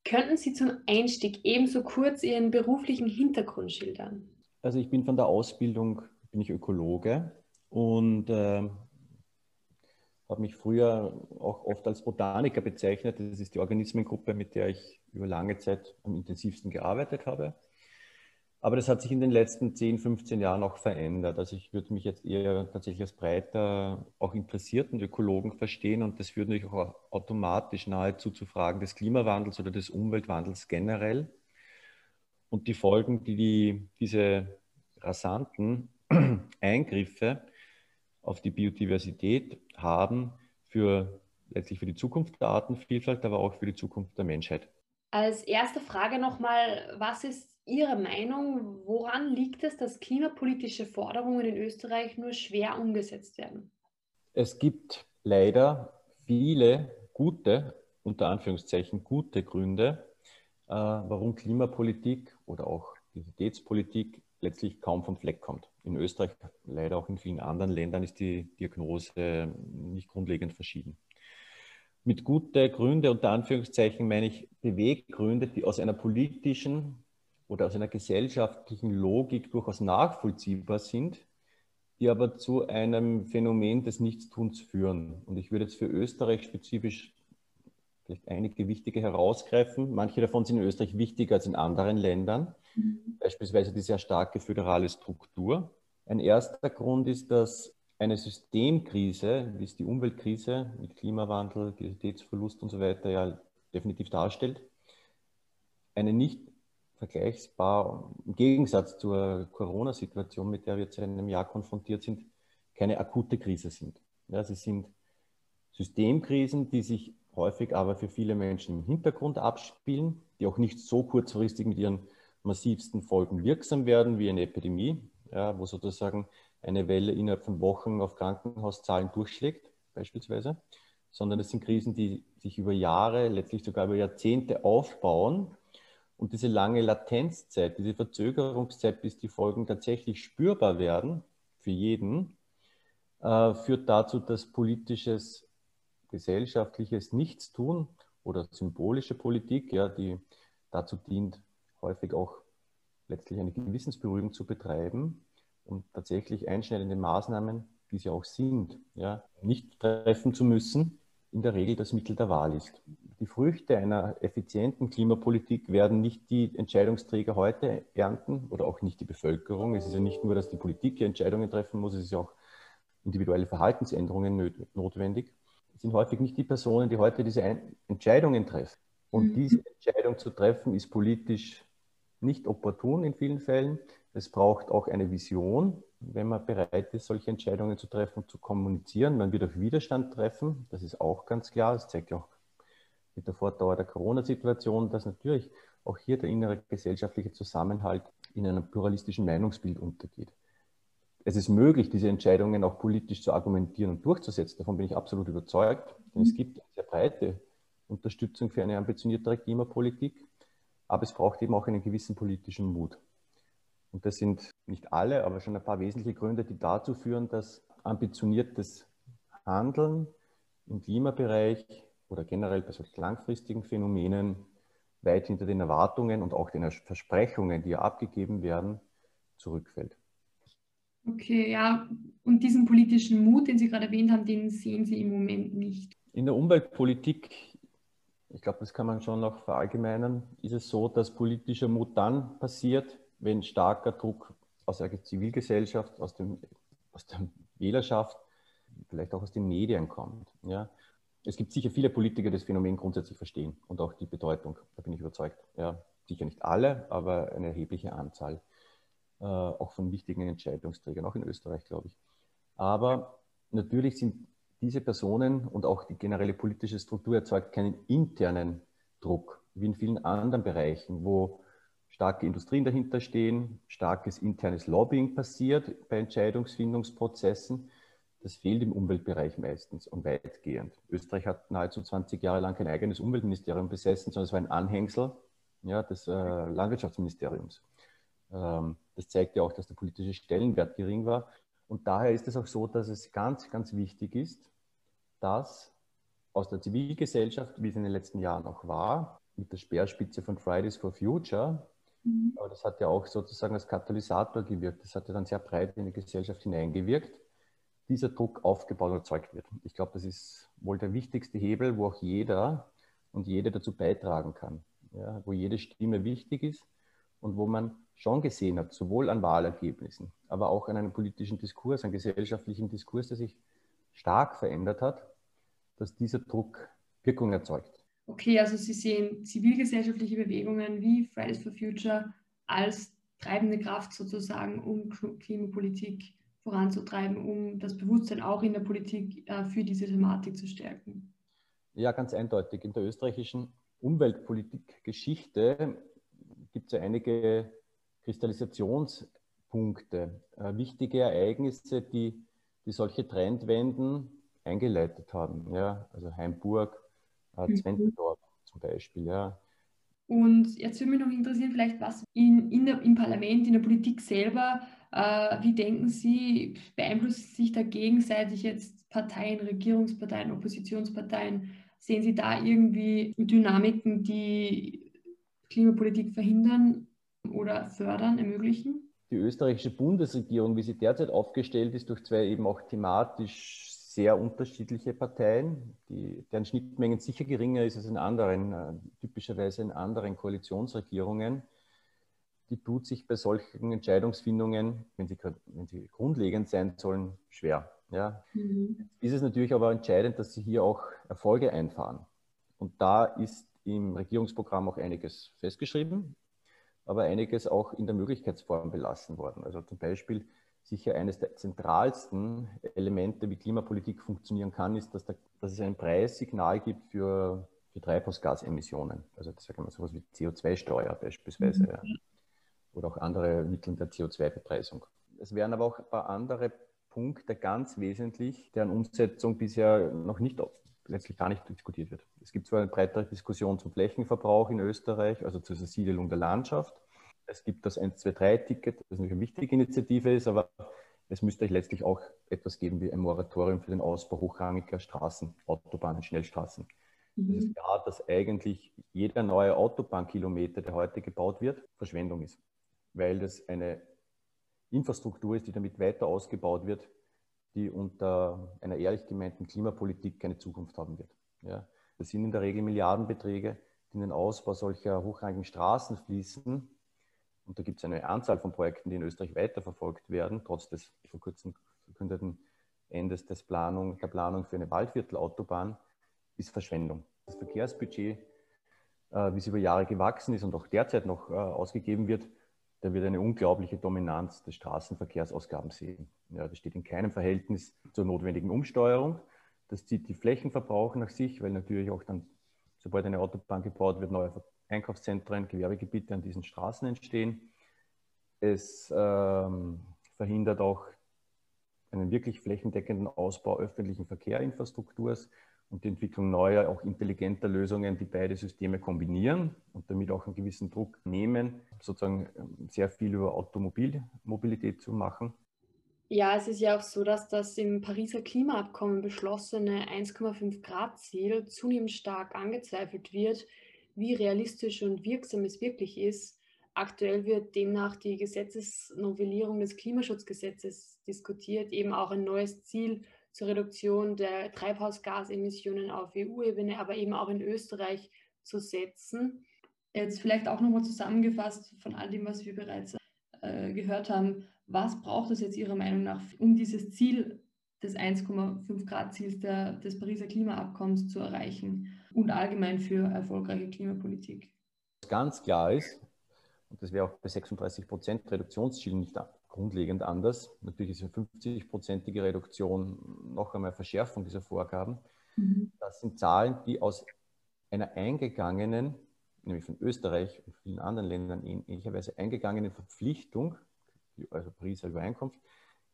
Könnten Sie zum Einstieg ebenso kurz Ihren beruflichen Hintergrund schildern? Also ich bin von der Ausbildung, bin ich Ökologe und äh, habe mich früher auch oft als Botaniker bezeichnet. Das ist die Organismengruppe, mit der ich über lange Zeit am intensivsten gearbeitet habe. Aber das hat sich in den letzten 10, 15 Jahren auch verändert. Also ich würde mich jetzt eher tatsächlich als breiter, auch interessierten Ökologen verstehen und das führt natürlich auch automatisch nahezu zu Fragen des Klimawandels oder des Umweltwandels generell. Und die Folgen, die, die diese rasanten Eingriffe auf die Biodiversität haben, für letztlich für die Zukunft der Artenvielfalt, aber auch für die Zukunft der Menschheit. Als erste Frage nochmal, was ist Ihre Meinung, woran liegt es, dass klimapolitische Forderungen in Österreich nur schwer umgesetzt werden? Es gibt leider viele gute, unter Anführungszeichen gute Gründe, äh, warum Klimapolitik oder auch Identitätspolitik letztlich kaum vom Fleck kommt. In Österreich, leider auch in vielen anderen Ländern, ist die Diagnose nicht grundlegend verschieden. Mit gute Gründe, unter Anführungszeichen, meine ich Beweggründe, die aus einer politischen oder aus einer gesellschaftlichen Logik durchaus nachvollziehbar sind, die aber zu einem Phänomen des Nichtstuns führen. Und ich würde jetzt für Österreich spezifisch vielleicht einige wichtige herausgreifen. Manche davon sind in Österreich wichtiger als in anderen Ländern, mhm. beispielsweise die sehr starke föderale Struktur. Ein erster Grund ist, dass eine Systemkrise, wie es die Umweltkrise mit Klimawandel, Diversitätsverlust und so weiter ja definitiv darstellt, eine nicht vergleichbar, im Gegensatz zur Corona-Situation, mit der wir jetzt seit einem Jahr konfrontiert sind, keine akute Krise sind. Ja, sie sind Systemkrisen, die sich häufig aber für viele Menschen im Hintergrund abspielen, die auch nicht so kurzfristig mit ihren massivsten Folgen wirksam werden wie eine Epidemie, ja, wo sozusagen eine Welle innerhalb von Wochen auf Krankenhauszahlen durchschlägt, beispielsweise, sondern es sind Krisen, die sich über Jahre, letztlich sogar über Jahrzehnte aufbauen und diese lange Latenzzeit, diese Verzögerungszeit, bis die Folgen tatsächlich spürbar werden für jeden, äh, führt dazu, dass politisches, gesellschaftliches Nichtstun oder symbolische Politik, ja, die dazu dient, häufig auch letztlich eine Gewissensberuhigung zu betreiben und tatsächlich einschneidende Maßnahmen, die sie auch sind, ja, nicht treffen zu müssen, in der Regel das Mittel der Wahl ist die Früchte einer effizienten Klimapolitik werden nicht die Entscheidungsträger heute ernten oder auch nicht die Bevölkerung. Es ist ja nicht nur, dass die Politik hier Entscheidungen treffen muss, es ist ja auch individuelle Verhaltensänderungen notwendig. Es sind häufig nicht die Personen, die heute diese Entscheidungen treffen. Und mhm. diese Entscheidung zu treffen, ist politisch nicht opportun in vielen Fällen. Es braucht auch eine Vision, wenn man bereit ist, solche Entscheidungen zu treffen und zu kommunizieren. Man wird auf Widerstand treffen, das ist auch ganz klar. Das zeigt ja auch mit der Fortdauer der Corona-Situation, dass natürlich auch hier der innere gesellschaftliche Zusammenhalt in einem pluralistischen Meinungsbild untergeht. Es ist möglich, diese Entscheidungen auch politisch zu argumentieren und durchzusetzen. Davon bin ich absolut überzeugt. Denn es gibt eine sehr breite Unterstützung für eine ambitioniertere Klimapolitik. Aber es braucht eben auch einen gewissen politischen Mut. Und das sind nicht alle, aber schon ein paar wesentliche Gründe, die dazu führen, dass ambitioniertes Handeln im Klimabereich oder generell bei solchen langfristigen Phänomenen weit hinter den Erwartungen und auch den Versprechungen, die ja abgegeben werden, zurückfällt. Okay, ja, und diesen politischen Mut, den Sie gerade erwähnt haben, den sehen Sie im Moment nicht. In der Umweltpolitik, ich glaube, das kann man schon noch verallgemeinern, ist es so, dass politischer Mut dann passiert, wenn starker Druck aus der Zivilgesellschaft, aus, dem, aus der Wählerschaft, vielleicht auch aus den Medien kommt. Ja? es gibt sicher viele Politiker, die das Phänomen grundsätzlich verstehen und auch die Bedeutung, da bin ich überzeugt. Ja, sicher nicht alle, aber eine erhebliche Anzahl, äh, auch von wichtigen Entscheidungsträgern, auch in Österreich, glaube ich. Aber natürlich sind diese Personen und auch die generelle politische Struktur erzeugt keinen internen Druck, wie in vielen anderen Bereichen, wo starke Industrien dahinter stehen, starkes internes Lobbying passiert bei Entscheidungsfindungsprozessen. Das fehlt im Umweltbereich meistens und weitgehend. Österreich hat nahezu 20 Jahre lang kein eigenes Umweltministerium besessen, sondern es war ein Anhängsel ja, des äh, Landwirtschaftsministeriums. Ähm, das zeigt ja auch, dass der politische Stellenwert gering war. Und daher ist es auch so, dass es ganz, ganz wichtig ist, dass aus der Zivilgesellschaft, wie es in den letzten Jahren auch war, mit der Speerspitze von Fridays for Future, mhm. aber das hat ja auch sozusagen als Katalysator gewirkt, das hat ja dann sehr breit in die Gesellschaft hineingewirkt, dieser Druck aufgebaut und erzeugt wird. Ich glaube, das ist wohl der wichtigste Hebel, wo auch jeder und jede dazu beitragen kann, ja, wo jede Stimme wichtig ist und wo man schon gesehen hat, sowohl an Wahlergebnissen, aber auch an einem politischen Diskurs, einem gesellschaftlichen Diskurs, der sich stark verändert hat, dass dieser Druck Wirkung erzeugt. Okay, also Sie sehen zivilgesellschaftliche Bewegungen wie Fridays for Future als treibende Kraft sozusagen, um Klimapolitik voranzutreiben, um das Bewusstsein auch in der Politik äh, für diese Thematik zu stärken. Ja, ganz eindeutig. In der österreichischen Umweltpolitikgeschichte gibt es ja einige Kristallisationspunkte, äh, wichtige Ereignisse, die, die solche Trendwenden eingeleitet haben. Ja? Also Heimburg, äh, mhm. Zwentendorf zum Beispiel. Ja. Und jetzt würde mich noch interessieren, vielleicht was in, in der, im Parlament, in der Politik selber, äh, wie denken Sie, beeinflussen sich da gegenseitig jetzt Parteien, Regierungsparteien, Oppositionsparteien? Sehen Sie da irgendwie Dynamiken, die Klimapolitik verhindern oder fördern, ermöglichen? Die österreichische Bundesregierung, wie sie derzeit aufgestellt ist, durch zwei eben auch thematisch sehr unterschiedliche Parteien, die, deren Schnittmengen sicher geringer ist als in anderen, äh, typischerweise in anderen Koalitionsregierungen. Die tut sich bei solchen Entscheidungsfindungen, wenn sie, wenn sie grundlegend sein sollen, schwer. Ja. Mhm. Ist es natürlich aber entscheidend, dass sie hier auch Erfolge einfahren. Und da ist im Regierungsprogramm auch einiges festgeschrieben, aber einiges auch in der Möglichkeitsform belassen worden. Also zum Beispiel sicher eines der zentralsten Elemente, wie Klimapolitik funktionieren kann, ist, dass, da, dass es ein Preissignal gibt für, für Treibhausgasemissionen. Also das sagen wir sowas wie CO2-Steuer beispielsweise mhm. oder auch andere Mittel der CO2-Bepreisung. Es werden aber auch ein paar andere Punkte ganz wesentlich, deren Umsetzung bisher noch nicht letztlich gar nicht diskutiert wird. Es gibt zwar eine breitere Diskussion zum Flächenverbrauch in Österreich, also zur Zersiedelung der Landschaft, es gibt das 123-Ticket, das natürlich eine wichtige Initiative ist, aber es müsste euch letztlich auch etwas geben wie ein Moratorium für den Ausbau hochrangiger Straßen, Autobahnen, Schnellstraßen. Mhm. Das ist klar, dass eigentlich jeder neue Autobahnkilometer, der heute gebaut wird, Verschwendung ist, weil das eine Infrastruktur ist, die damit weiter ausgebaut wird, die unter einer ehrlich gemeinten Klimapolitik keine Zukunft haben wird. Ja. Das sind in der Regel Milliardenbeträge, die in den Ausbau solcher hochrangigen Straßen fließen, und da gibt es eine Anzahl von Projekten, die in Österreich weiterverfolgt werden, trotz des vor kurzem verkündeten Endes des Planung, der Planung für eine Waldviertelautobahn, ist Verschwendung. Das Verkehrsbudget, äh, wie es über Jahre gewachsen ist und auch derzeit noch äh, ausgegeben wird, da wird eine unglaubliche Dominanz des Straßenverkehrsausgaben sehen. Ja, das steht in keinem Verhältnis zur notwendigen Umsteuerung. Das zieht die Flächenverbrauch nach sich, weil natürlich auch dann, sobald eine Autobahn gebaut wird, neue Einkaufszentren, Gewerbegebiete an diesen Straßen entstehen. Es ähm, verhindert auch einen wirklich flächendeckenden Ausbau öffentlichen Verkehrsinfrastrukturs und die Entwicklung neuer, auch intelligenter Lösungen, die beide Systeme kombinieren und damit auch einen gewissen Druck nehmen, sozusagen ähm, sehr viel über Automobilmobilität zu machen. Ja, es ist ja auch so, dass das im Pariser Klimaabkommen beschlossene 1,5 Grad Ziel zunehmend stark angezweifelt wird wie realistisch und wirksam es wirklich ist. Aktuell wird demnach die Gesetzesnovellierung des Klimaschutzgesetzes diskutiert, eben auch ein neues Ziel zur Reduktion der Treibhausgasemissionen auf EU-Ebene, aber eben auch in Österreich zu setzen. Jetzt vielleicht auch nochmal zusammengefasst von all dem, was wir bereits äh, gehört haben. Was braucht es jetzt Ihrer Meinung nach, um dieses Ziel des 1,5 Grad Ziels des Pariser Klimaabkommens zu erreichen und allgemein für erfolgreiche Klimapolitik. Ganz klar ist, und das wäre auch bei 36 Prozent Reduktionszielen nicht grundlegend anders. Natürlich ist eine 50-prozentige Reduktion noch einmal Verschärfung dieser Vorgaben. Mhm. Das sind Zahlen, die aus einer eingegangenen, nämlich von Österreich und vielen anderen Ländern ähnlicherweise eingegangenen Verpflichtung, also Pariser Übereinkunft,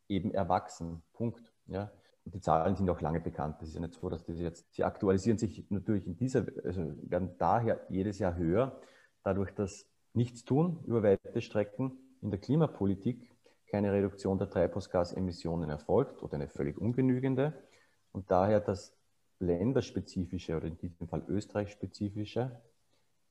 eben erwachsen. Punkt. Ja. Die Zahlen sind auch lange bekannt. Das ist ja nicht so, dass das jetzt, sie aktualisieren sich natürlich in dieser, also werden daher jedes Jahr höher, dadurch, dass Nichtstun über weite Strecken in der Klimapolitik keine Reduktion der Treibhausgasemissionen erfolgt oder eine völlig ungenügende und daher das länderspezifische oder in diesem Fall österreichspezifische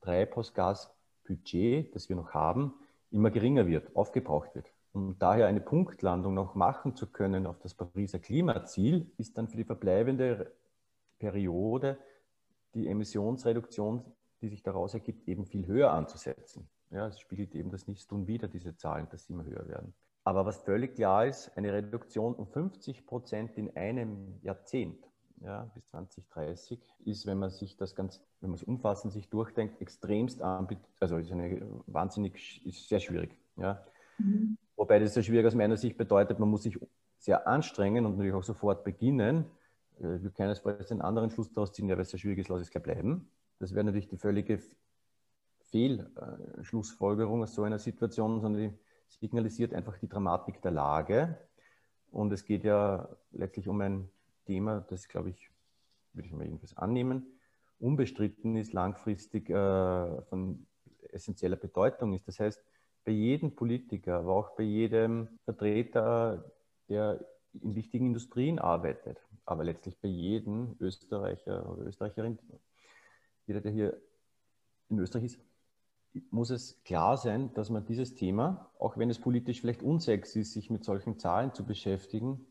Treibhausgasbudget, das wir noch haben, immer geringer wird, aufgebraucht wird. Um daher eine Punktlandung noch machen zu können auf das Pariser Klimaziel, ist dann für die verbleibende Periode die Emissionsreduktion, die sich daraus ergibt, eben viel höher anzusetzen. Ja, es spiegelt eben das Nichtstun wieder, diese Zahlen, dass sie immer höher werden. Aber was völlig klar ist, eine Reduktion um 50 Prozent in einem Jahrzehnt ja, bis 2030 ist, wenn man sich das ganz, wenn man es umfassend sich durchdenkt, extremst also ist eine wahnsinnig, ist sehr schwierig. Ja. Mhm. Wobei das sehr schwierig aus meiner Sicht bedeutet, man muss sich sehr anstrengen und natürlich auch sofort beginnen. Äh, ich will keinesfalls einen anderen Schluss daraus ziehen, ja, weil es sehr schwierig ist, lasse ich es gleich bleiben. Das wäre natürlich die völlige Fehlschlussfolgerung aus so einer Situation, sondern die signalisiert einfach die Dramatik der Lage. Und es geht ja letztlich um ein Thema, das, glaube ich, würde ich mal jedenfalls annehmen, unbestritten ist, langfristig äh, von essentieller Bedeutung ist. Das heißt, bei jedem Politiker, aber auch bei jedem Vertreter, der in wichtigen Industrien arbeitet, aber letztlich bei jedem Österreicher oder Österreicherin, jeder, der hier in Österreich ist, muss es klar sein, dass man dieses Thema, auch wenn es politisch vielleicht unsexy ist, sich mit solchen Zahlen zu beschäftigen,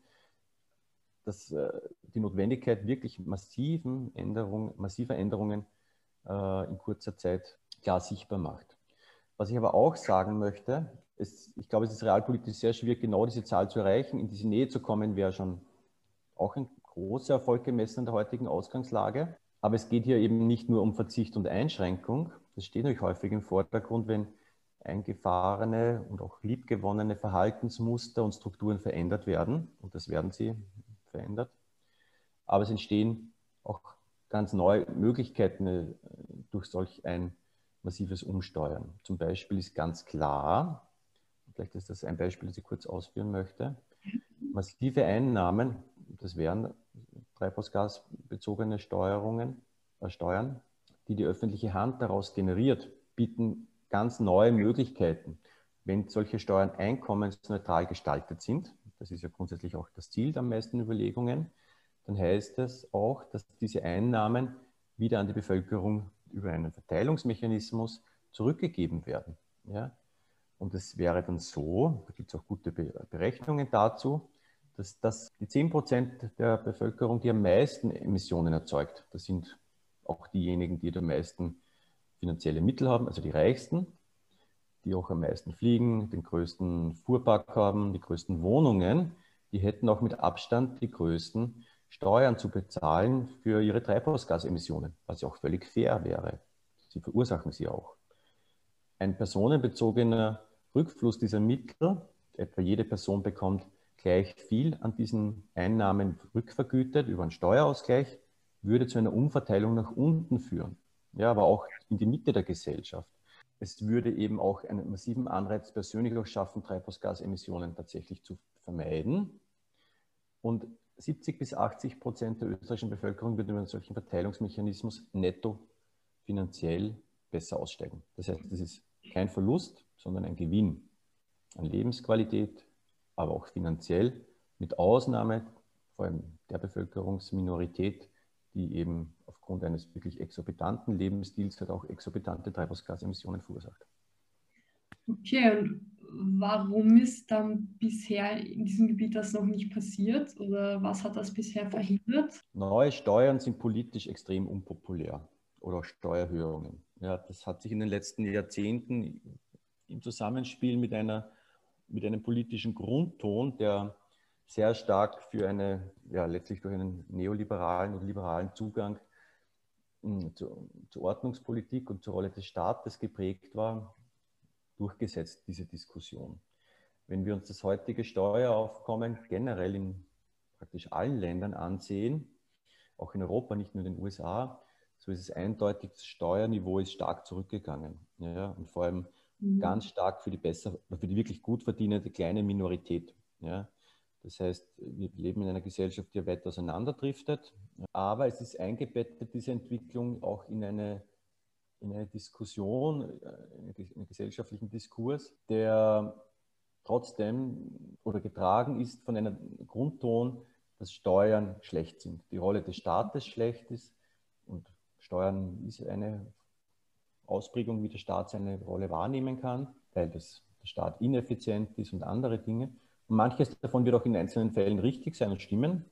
dass äh, die Notwendigkeit wirklich massiven Änderungen, massiver Änderungen äh, in kurzer Zeit klar sichtbar macht. Was ich aber auch sagen möchte, ist, ich glaube, es ist realpolitisch sehr schwierig, genau diese Zahl zu erreichen. In diese Nähe zu kommen, wäre schon auch ein großer Erfolg gemessen an der heutigen Ausgangslage. Aber es geht hier eben nicht nur um Verzicht und Einschränkung. Das steht natürlich häufig im Vordergrund, wenn eingefahrene und auch liebgewonnene Verhaltensmuster und Strukturen verändert werden. Und das werden sie verändert. Aber es entstehen auch ganz neue Möglichkeiten äh, durch solch ein massives Umsteuern. Zum Beispiel ist ganz klar, vielleicht ist das ein Beispiel, das ich kurz ausführen möchte, massive Einnahmen, das wären treibhausgasbezogene Steuerungen, äh, Steuern, die die öffentliche Hand daraus generiert, bieten ganz neue Möglichkeiten. Wenn solche Steuern einkommensneutral gestaltet sind, das ist ja grundsätzlich auch das Ziel der meisten Überlegungen, dann heißt das auch, dass diese Einnahmen wieder an die Bevölkerung über einen Verteilungsmechanismus zurückgegeben werden. Ja? Und es wäre dann so, da gibt es auch gute Berechnungen dazu, dass das die 10 Prozent der Bevölkerung, die am meisten Emissionen erzeugt, das sind auch diejenigen, die die meisten finanzielle Mittel haben, also die Reichsten, die auch am meisten fliegen, den größten Fuhrpark haben, die größten Wohnungen, die hätten auch mit Abstand die größten Steuern zu bezahlen für ihre Treibhausgasemissionen, was ja auch völlig fair wäre. Sie verursachen sie auch. Ein personenbezogener Rückfluss dieser Mittel, etwa jede Person bekommt gleich viel an diesen Einnahmen rückvergütet über einen Steuerausgleich, würde zu einer Umverteilung nach unten führen. Ja, aber auch in die Mitte der Gesellschaft es würde eben auch einen massiven Anreiz persönlich auch schaffen, Treibhausgasemissionen tatsächlich zu vermeiden. Und 70 bis 80 Prozent der österreichischen Bevölkerung würden über einen solchen Verteilungsmechanismus netto finanziell besser aussteigen. Das heißt, das ist kein Verlust, sondern ein Gewinn an Lebensqualität, aber auch finanziell, mit Ausnahme vor allem der Bevölkerungsminorität, die eben aufgrund eines wirklich exorbitanten Lebensstils halt auch exorbitante Treibhausgasemissionen verursacht. Okay, und warum ist dann bisher in diesem Gebiet das noch nicht passiert oder was hat das bisher verhindert? Neue Steuern sind politisch extrem unpopulär oder Steuererhöhungen. Ja, das hat sich in den letzten Jahrzehnten im Zusammenspiel mit, einer, mit einem politischen Grundton, der sehr stark für eine, ja, letztlich durch einen neoliberalen und liberalen Zugang hm, zur, zur Ordnungspolitik und zur Rolle des Staates geprägt war, durchgesetzt, diese Diskussion. Wenn wir uns das heutige Steueraufkommen generell in praktisch allen Ländern ansehen, auch in Europa, nicht nur in den USA, so ist es eindeutig, das Steuerniveau ist stark zurückgegangen. Ja, und vor allem mhm. ganz stark für die besser, für die wirklich gut verdienende kleine Minorität. Ja. Das heißt, wir leben in einer Gesellschaft, die weit auseinanderdriftet, aber es ist eingebettet, diese Entwicklung, auch in eine, in eine Diskussion, äh, in einen gesellschaftlichen Diskurs, der trotzdem oder getragen ist von einem Grundton, dass Steuern schlecht sind, die Rolle des Staates schlecht ist und Steuern ist eine Ausprägung, wie der Staat seine Rolle wahrnehmen kann, weil das, der Staat ineffizient ist und andere Dinge. Und manches davon wird auch in einzelnen Fällen richtig sein und stimmen,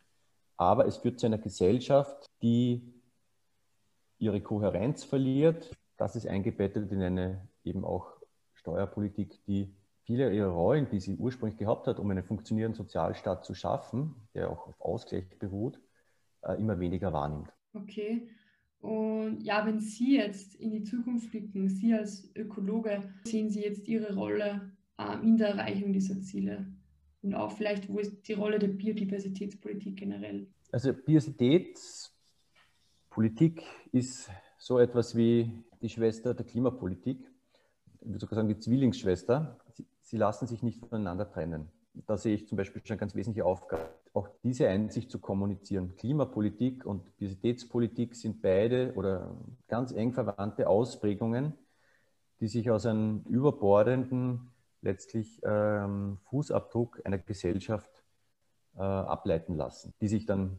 aber es führt zu einer Gesellschaft, die ihre Kohärenz verliert. Das ist eingebettet in eine eben auch Steuerpolitik, die viele ihrer Rollen, die sie ursprünglich gehabt hat, um einen funktionierenden Sozialstaat zu schaffen, der auch auf Ausgleich beruht, äh, immer weniger wahrnimmt. Okay. Und ja, wenn Sie jetzt in die Zukunft blicken, Sie als Ökologe, sehen Sie jetzt Ihre Rolle äh, in der Erreichung dieser Ziele? Und auch vielleicht, wo ist die Rolle der Biodiversitätspolitik generell? Also Biodiversitätspolitik ist so etwas wie die Schwester der Klimapolitik, ich würde sogar sagen die Zwillingsschwester. Sie, sie lassen sich nicht voneinander trennen. Da sehe ich zum Beispiel schon ganz wesentliche Aufgabe, auch diese Einsicht zu kommunizieren. Klimapolitik und Biodiversitätspolitik sind beide oder ganz eng verwandte Ausprägungen, die sich aus einem überbordenden letztlich ähm, Fußabdruck einer Gesellschaft äh, ableiten lassen, die sich dann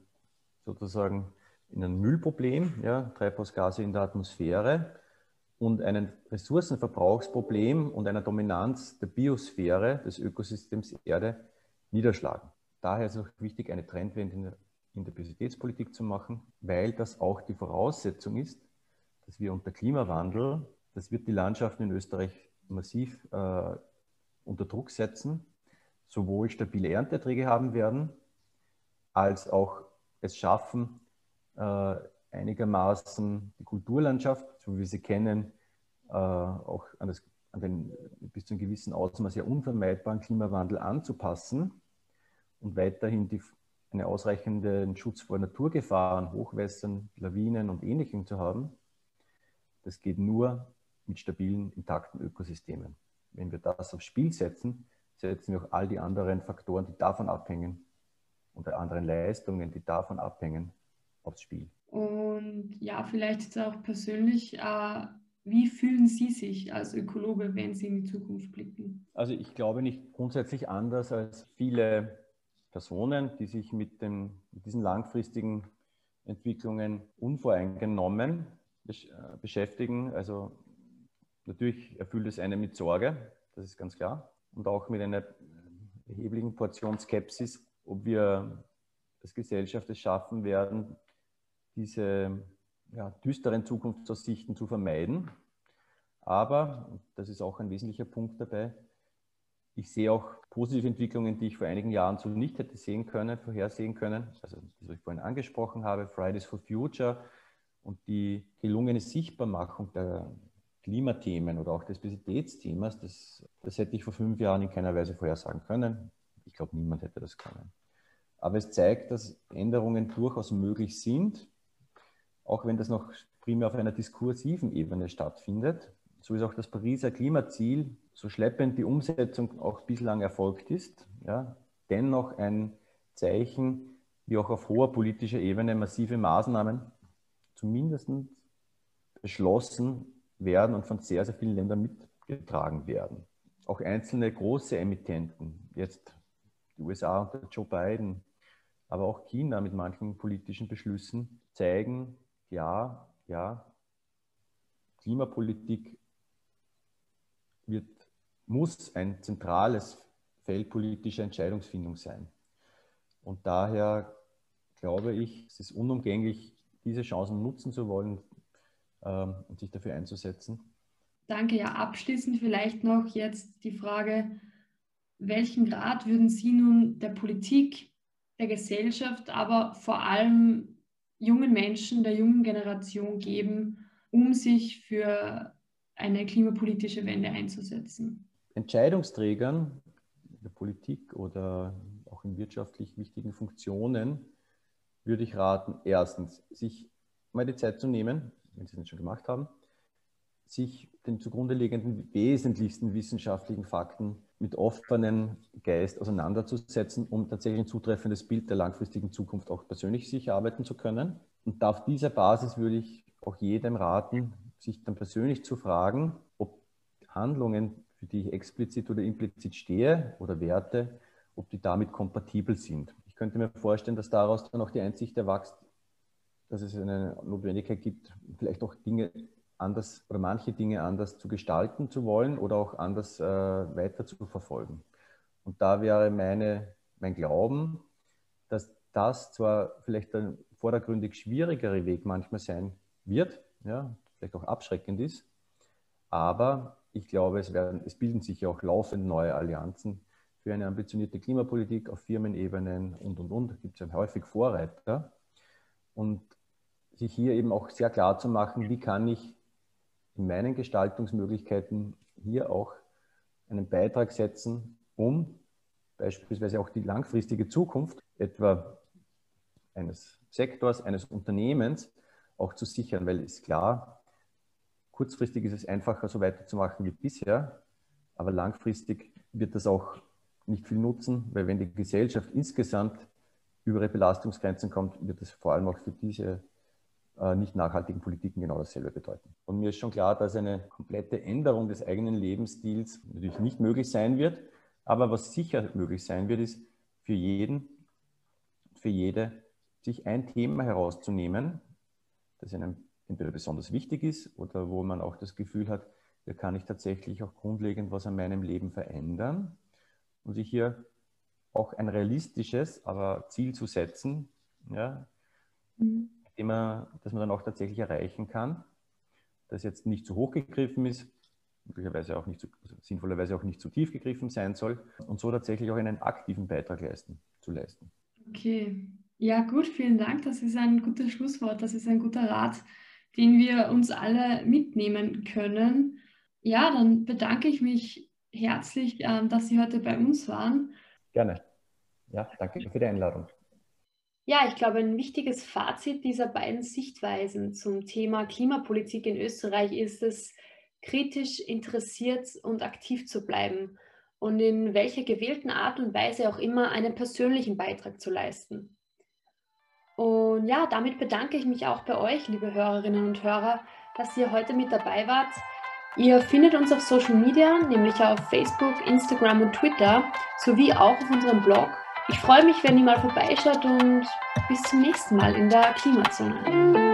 sozusagen in ein Müllproblem, ja, Treibhausgase in der Atmosphäre und ein Ressourcenverbrauchsproblem und einer Dominanz der Biosphäre, des Ökosystems Erde niederschlagen. Daher ist es auch wichtig, eine Trendwende in der, in der Biodiversitätspolitik zu machen, weil das auch die Voraussetzung ist, dass wir unter Klimawandel, das wird die Landschaften in Österreich massiv äh, unter Druck setzen, sowohl stabile Ernteerträge haben werden, als auch es schaffen, äh, einigermaßen die Kulturlandschaft, so wie wir sie kennen, äh, auch an, das, an, den bis zu einem gewissen Ausmaß ja unvermeidbaren Klimawandel anzupassen und weiterhin die, einen ausreichenden Schutz vor Naturgefahren, Hochwässern, Lawinen und Ähnlichem zu haben. Das geht nur mit stabilen, intakten Ökosystemen wenn wir das aufs Spiel setzen, setzen wir auch all die anderen Faktoren, die davon abhängen, und anderen Leistungen, die davon abhängen, aufs Spiel. Und ja, vielleicht jetzt auch persönlich, äh, wie fühlen Sie sich als Ökologe, wenn Sie in die Zukunft blicken? Also ich glaube nicht grundsätzlich anders als viele Personen, die sich mit, den, mit diesen langfristigen Entwicklungen unvoreingenommen äh, beschäftigen. Also Natürlich erfüllt es einen mit Sorge, das ist ganz klar. Und auch mit einer erheblichen Portion Skepsis, ob wir als Gesellschaft es schaffen werden, diese ja, düsteren Zukunftsaussichten zu vermeiden. Aber, das ist auch ein wesentlicher Punkt dabei, ich sehe auch positive Entwicklungen, die ich vor einigen Jahren so nicht hätte sehen können, vorhersehen können. Also, das, ich vorhin angesprochen habe, Fridays for Future und die gelungene Sichtbarmachung der, Klimathemen oder auch des Biodiversitätsthemas, das, das hätte ich vor fünf Jahren in keiner Weise vorhersagen können. Ich glaube, niemand hätte das können. Aber es zeigt, dass Änderungen durchaus möglich sind, auch wenn das noch primär auf einer diskursiven Ebene stattfindet. So ist auch das Pariser Klimaziel, so schleppend die Umsetzung auch bislang erfolgt ist, ja, dennoch ein Zeichen, wie auch auf hoher politischer Ebene massive Maßnahmen zumindest beschlossen werden und von sehr, sehr vielen Ländern mitgetragen werden. Auch einzelne große Emittenten, jetzt die USA unter Joe Biden, aber auch China mit manchen politischen Beschlüssen, zeigen, ja, ja, Klimapolitik wird, muss ein zentrales Feld politischer Entscheidungsfindung sein. Und daher glaube ich, es ist unumgänglich, diese Chancen nutzen zu wollen, ähm, und sich dafür einzusetzen. Danke. Ja, abschließend vielleicht noch jetzt die Frage, welchen Grad würden Sie nun der Politik, der Gesellschaft, aber vor allem jungen Menschen, der jungen Generation geben, um sich für eine klimapolitische Wende einzusetzen? Entscheidungsträgern in der Politik oder auch in wirtschaftlich wichtigen Funktionen würde ich raten, erstens, sich mal die Zeit zu nehmen, wenn Sie es schon gemacht haben, sich den zugrunde liegenden wesentlichsten wissenschaftlichen Fakten mit offenem Geist auseinanderzusetzen, um tatsächlich ein zutreffendes Bild der langfristigen Zukunft auch persönlich sich erarbeiten zu können. Und auf dieser Basis würde ich auch jedem raten, sich dann persönlich zu fragen, ob Handlungen, für die ich explizit oder implizit stehe oder Werte, ob die damit kompatibel sind. Ich könnte mir vorstellen, dass daraus dann auch die Einsicht erwächst, dass es eine Notwendigkeit gibt, vielleicht auch Dinge anders oder manche Dinge anders zu gestalten zu wollen oder auch anders äh, weiter zu verfolgen. Und da wäre meine, mein Glauben, dass das zwar vielleicht ein vordergründig schwierigere Weg manchmal sein wird, ja, vielleicht auch abschreckend ist, aber ich glaube, es, werden, es bilden sich ja auch laufend neue Allianzen für eine ambitionierte Klimapolitik auf Firmenebenen und, und, und. Da gibt es ja häufig Vorreiter. Und sich hier eben auch sehr klar zu machen, wie kann ich in meinen Gestaltungsmöglichkeiten hier auch einen Beitrag setzen, um beispielsweise auch die langfristige Zukunft etwa eines Sektors, eines Unternehmens auch zu sichern, weil es klar, kurzfristig ist es einfacher, so weiterzumachen wie bisher, aber langfristig wird das auch nicht viel nutzen, weil wenn die Gesellschaft insgesamt über ihre Belastungsgrenzen kommt, wird es vor allem auch für diese nicht nachhaltigen Politiken genau dasselbe bedeuten. Und mir ist schon klar, dass eine komplette Änderung des eigenen Lebensstils natürlich nicht möglich sein wird. Aber was sicher möglich sein wird, ist für jeden, für jede, sich ein Thema herauszunehmen, das einem entweder besonders wichtig ist oder wo man auch das Gefühl hat, da kann ich tatsächlich auch grundlegend was an meinem Leben verändern und sich hier auch ein realistisches aber Ziel zu setzen, ja, mhm man, das man dann auch tatsächlich erreichen kann, das jetzt nicht zu hoch gegriffen ist, möglicherweise auch nicht zu, also sinnvollerweise auch nicht zu tief gegriffen sein soll und so tatsächlich auch einen aktiven Beitrag leisten, zu leisten. Okay, ja gut, vielen Dank. Das ist ein gutes Schlusswort, das ist ein guter Rat, den wir uns alle mitnehmen können. Ja, dann bedanke ich mich herzlich, ähm, dass Sie heute bei uns waren. Gerne. Ja, danke für die Einladung. Ja, ich glaube, ein wichtiges Fazit dieser beiden Sichtweisen zum Thema Klimapolitik in Österreich ist es, kritisch interessiert und aktiv zu bleiben und in welcher gewählten Art und Weise auch immer einen persönlichen Beitrag zu leisten. Und ja, damit bedanke ich mich auch bei euch, liebe Hörerinnen und Hörer, dass ihr heute mit dabei wart. Ihr findet uns auf Social Media, nämlich auf Facebook, Instagram und Twitter, sowie auch auf unserem Blog ich freue mich, wenn ihr mal vorbeischaut und bis zum nächsten Mal in der Klimazone.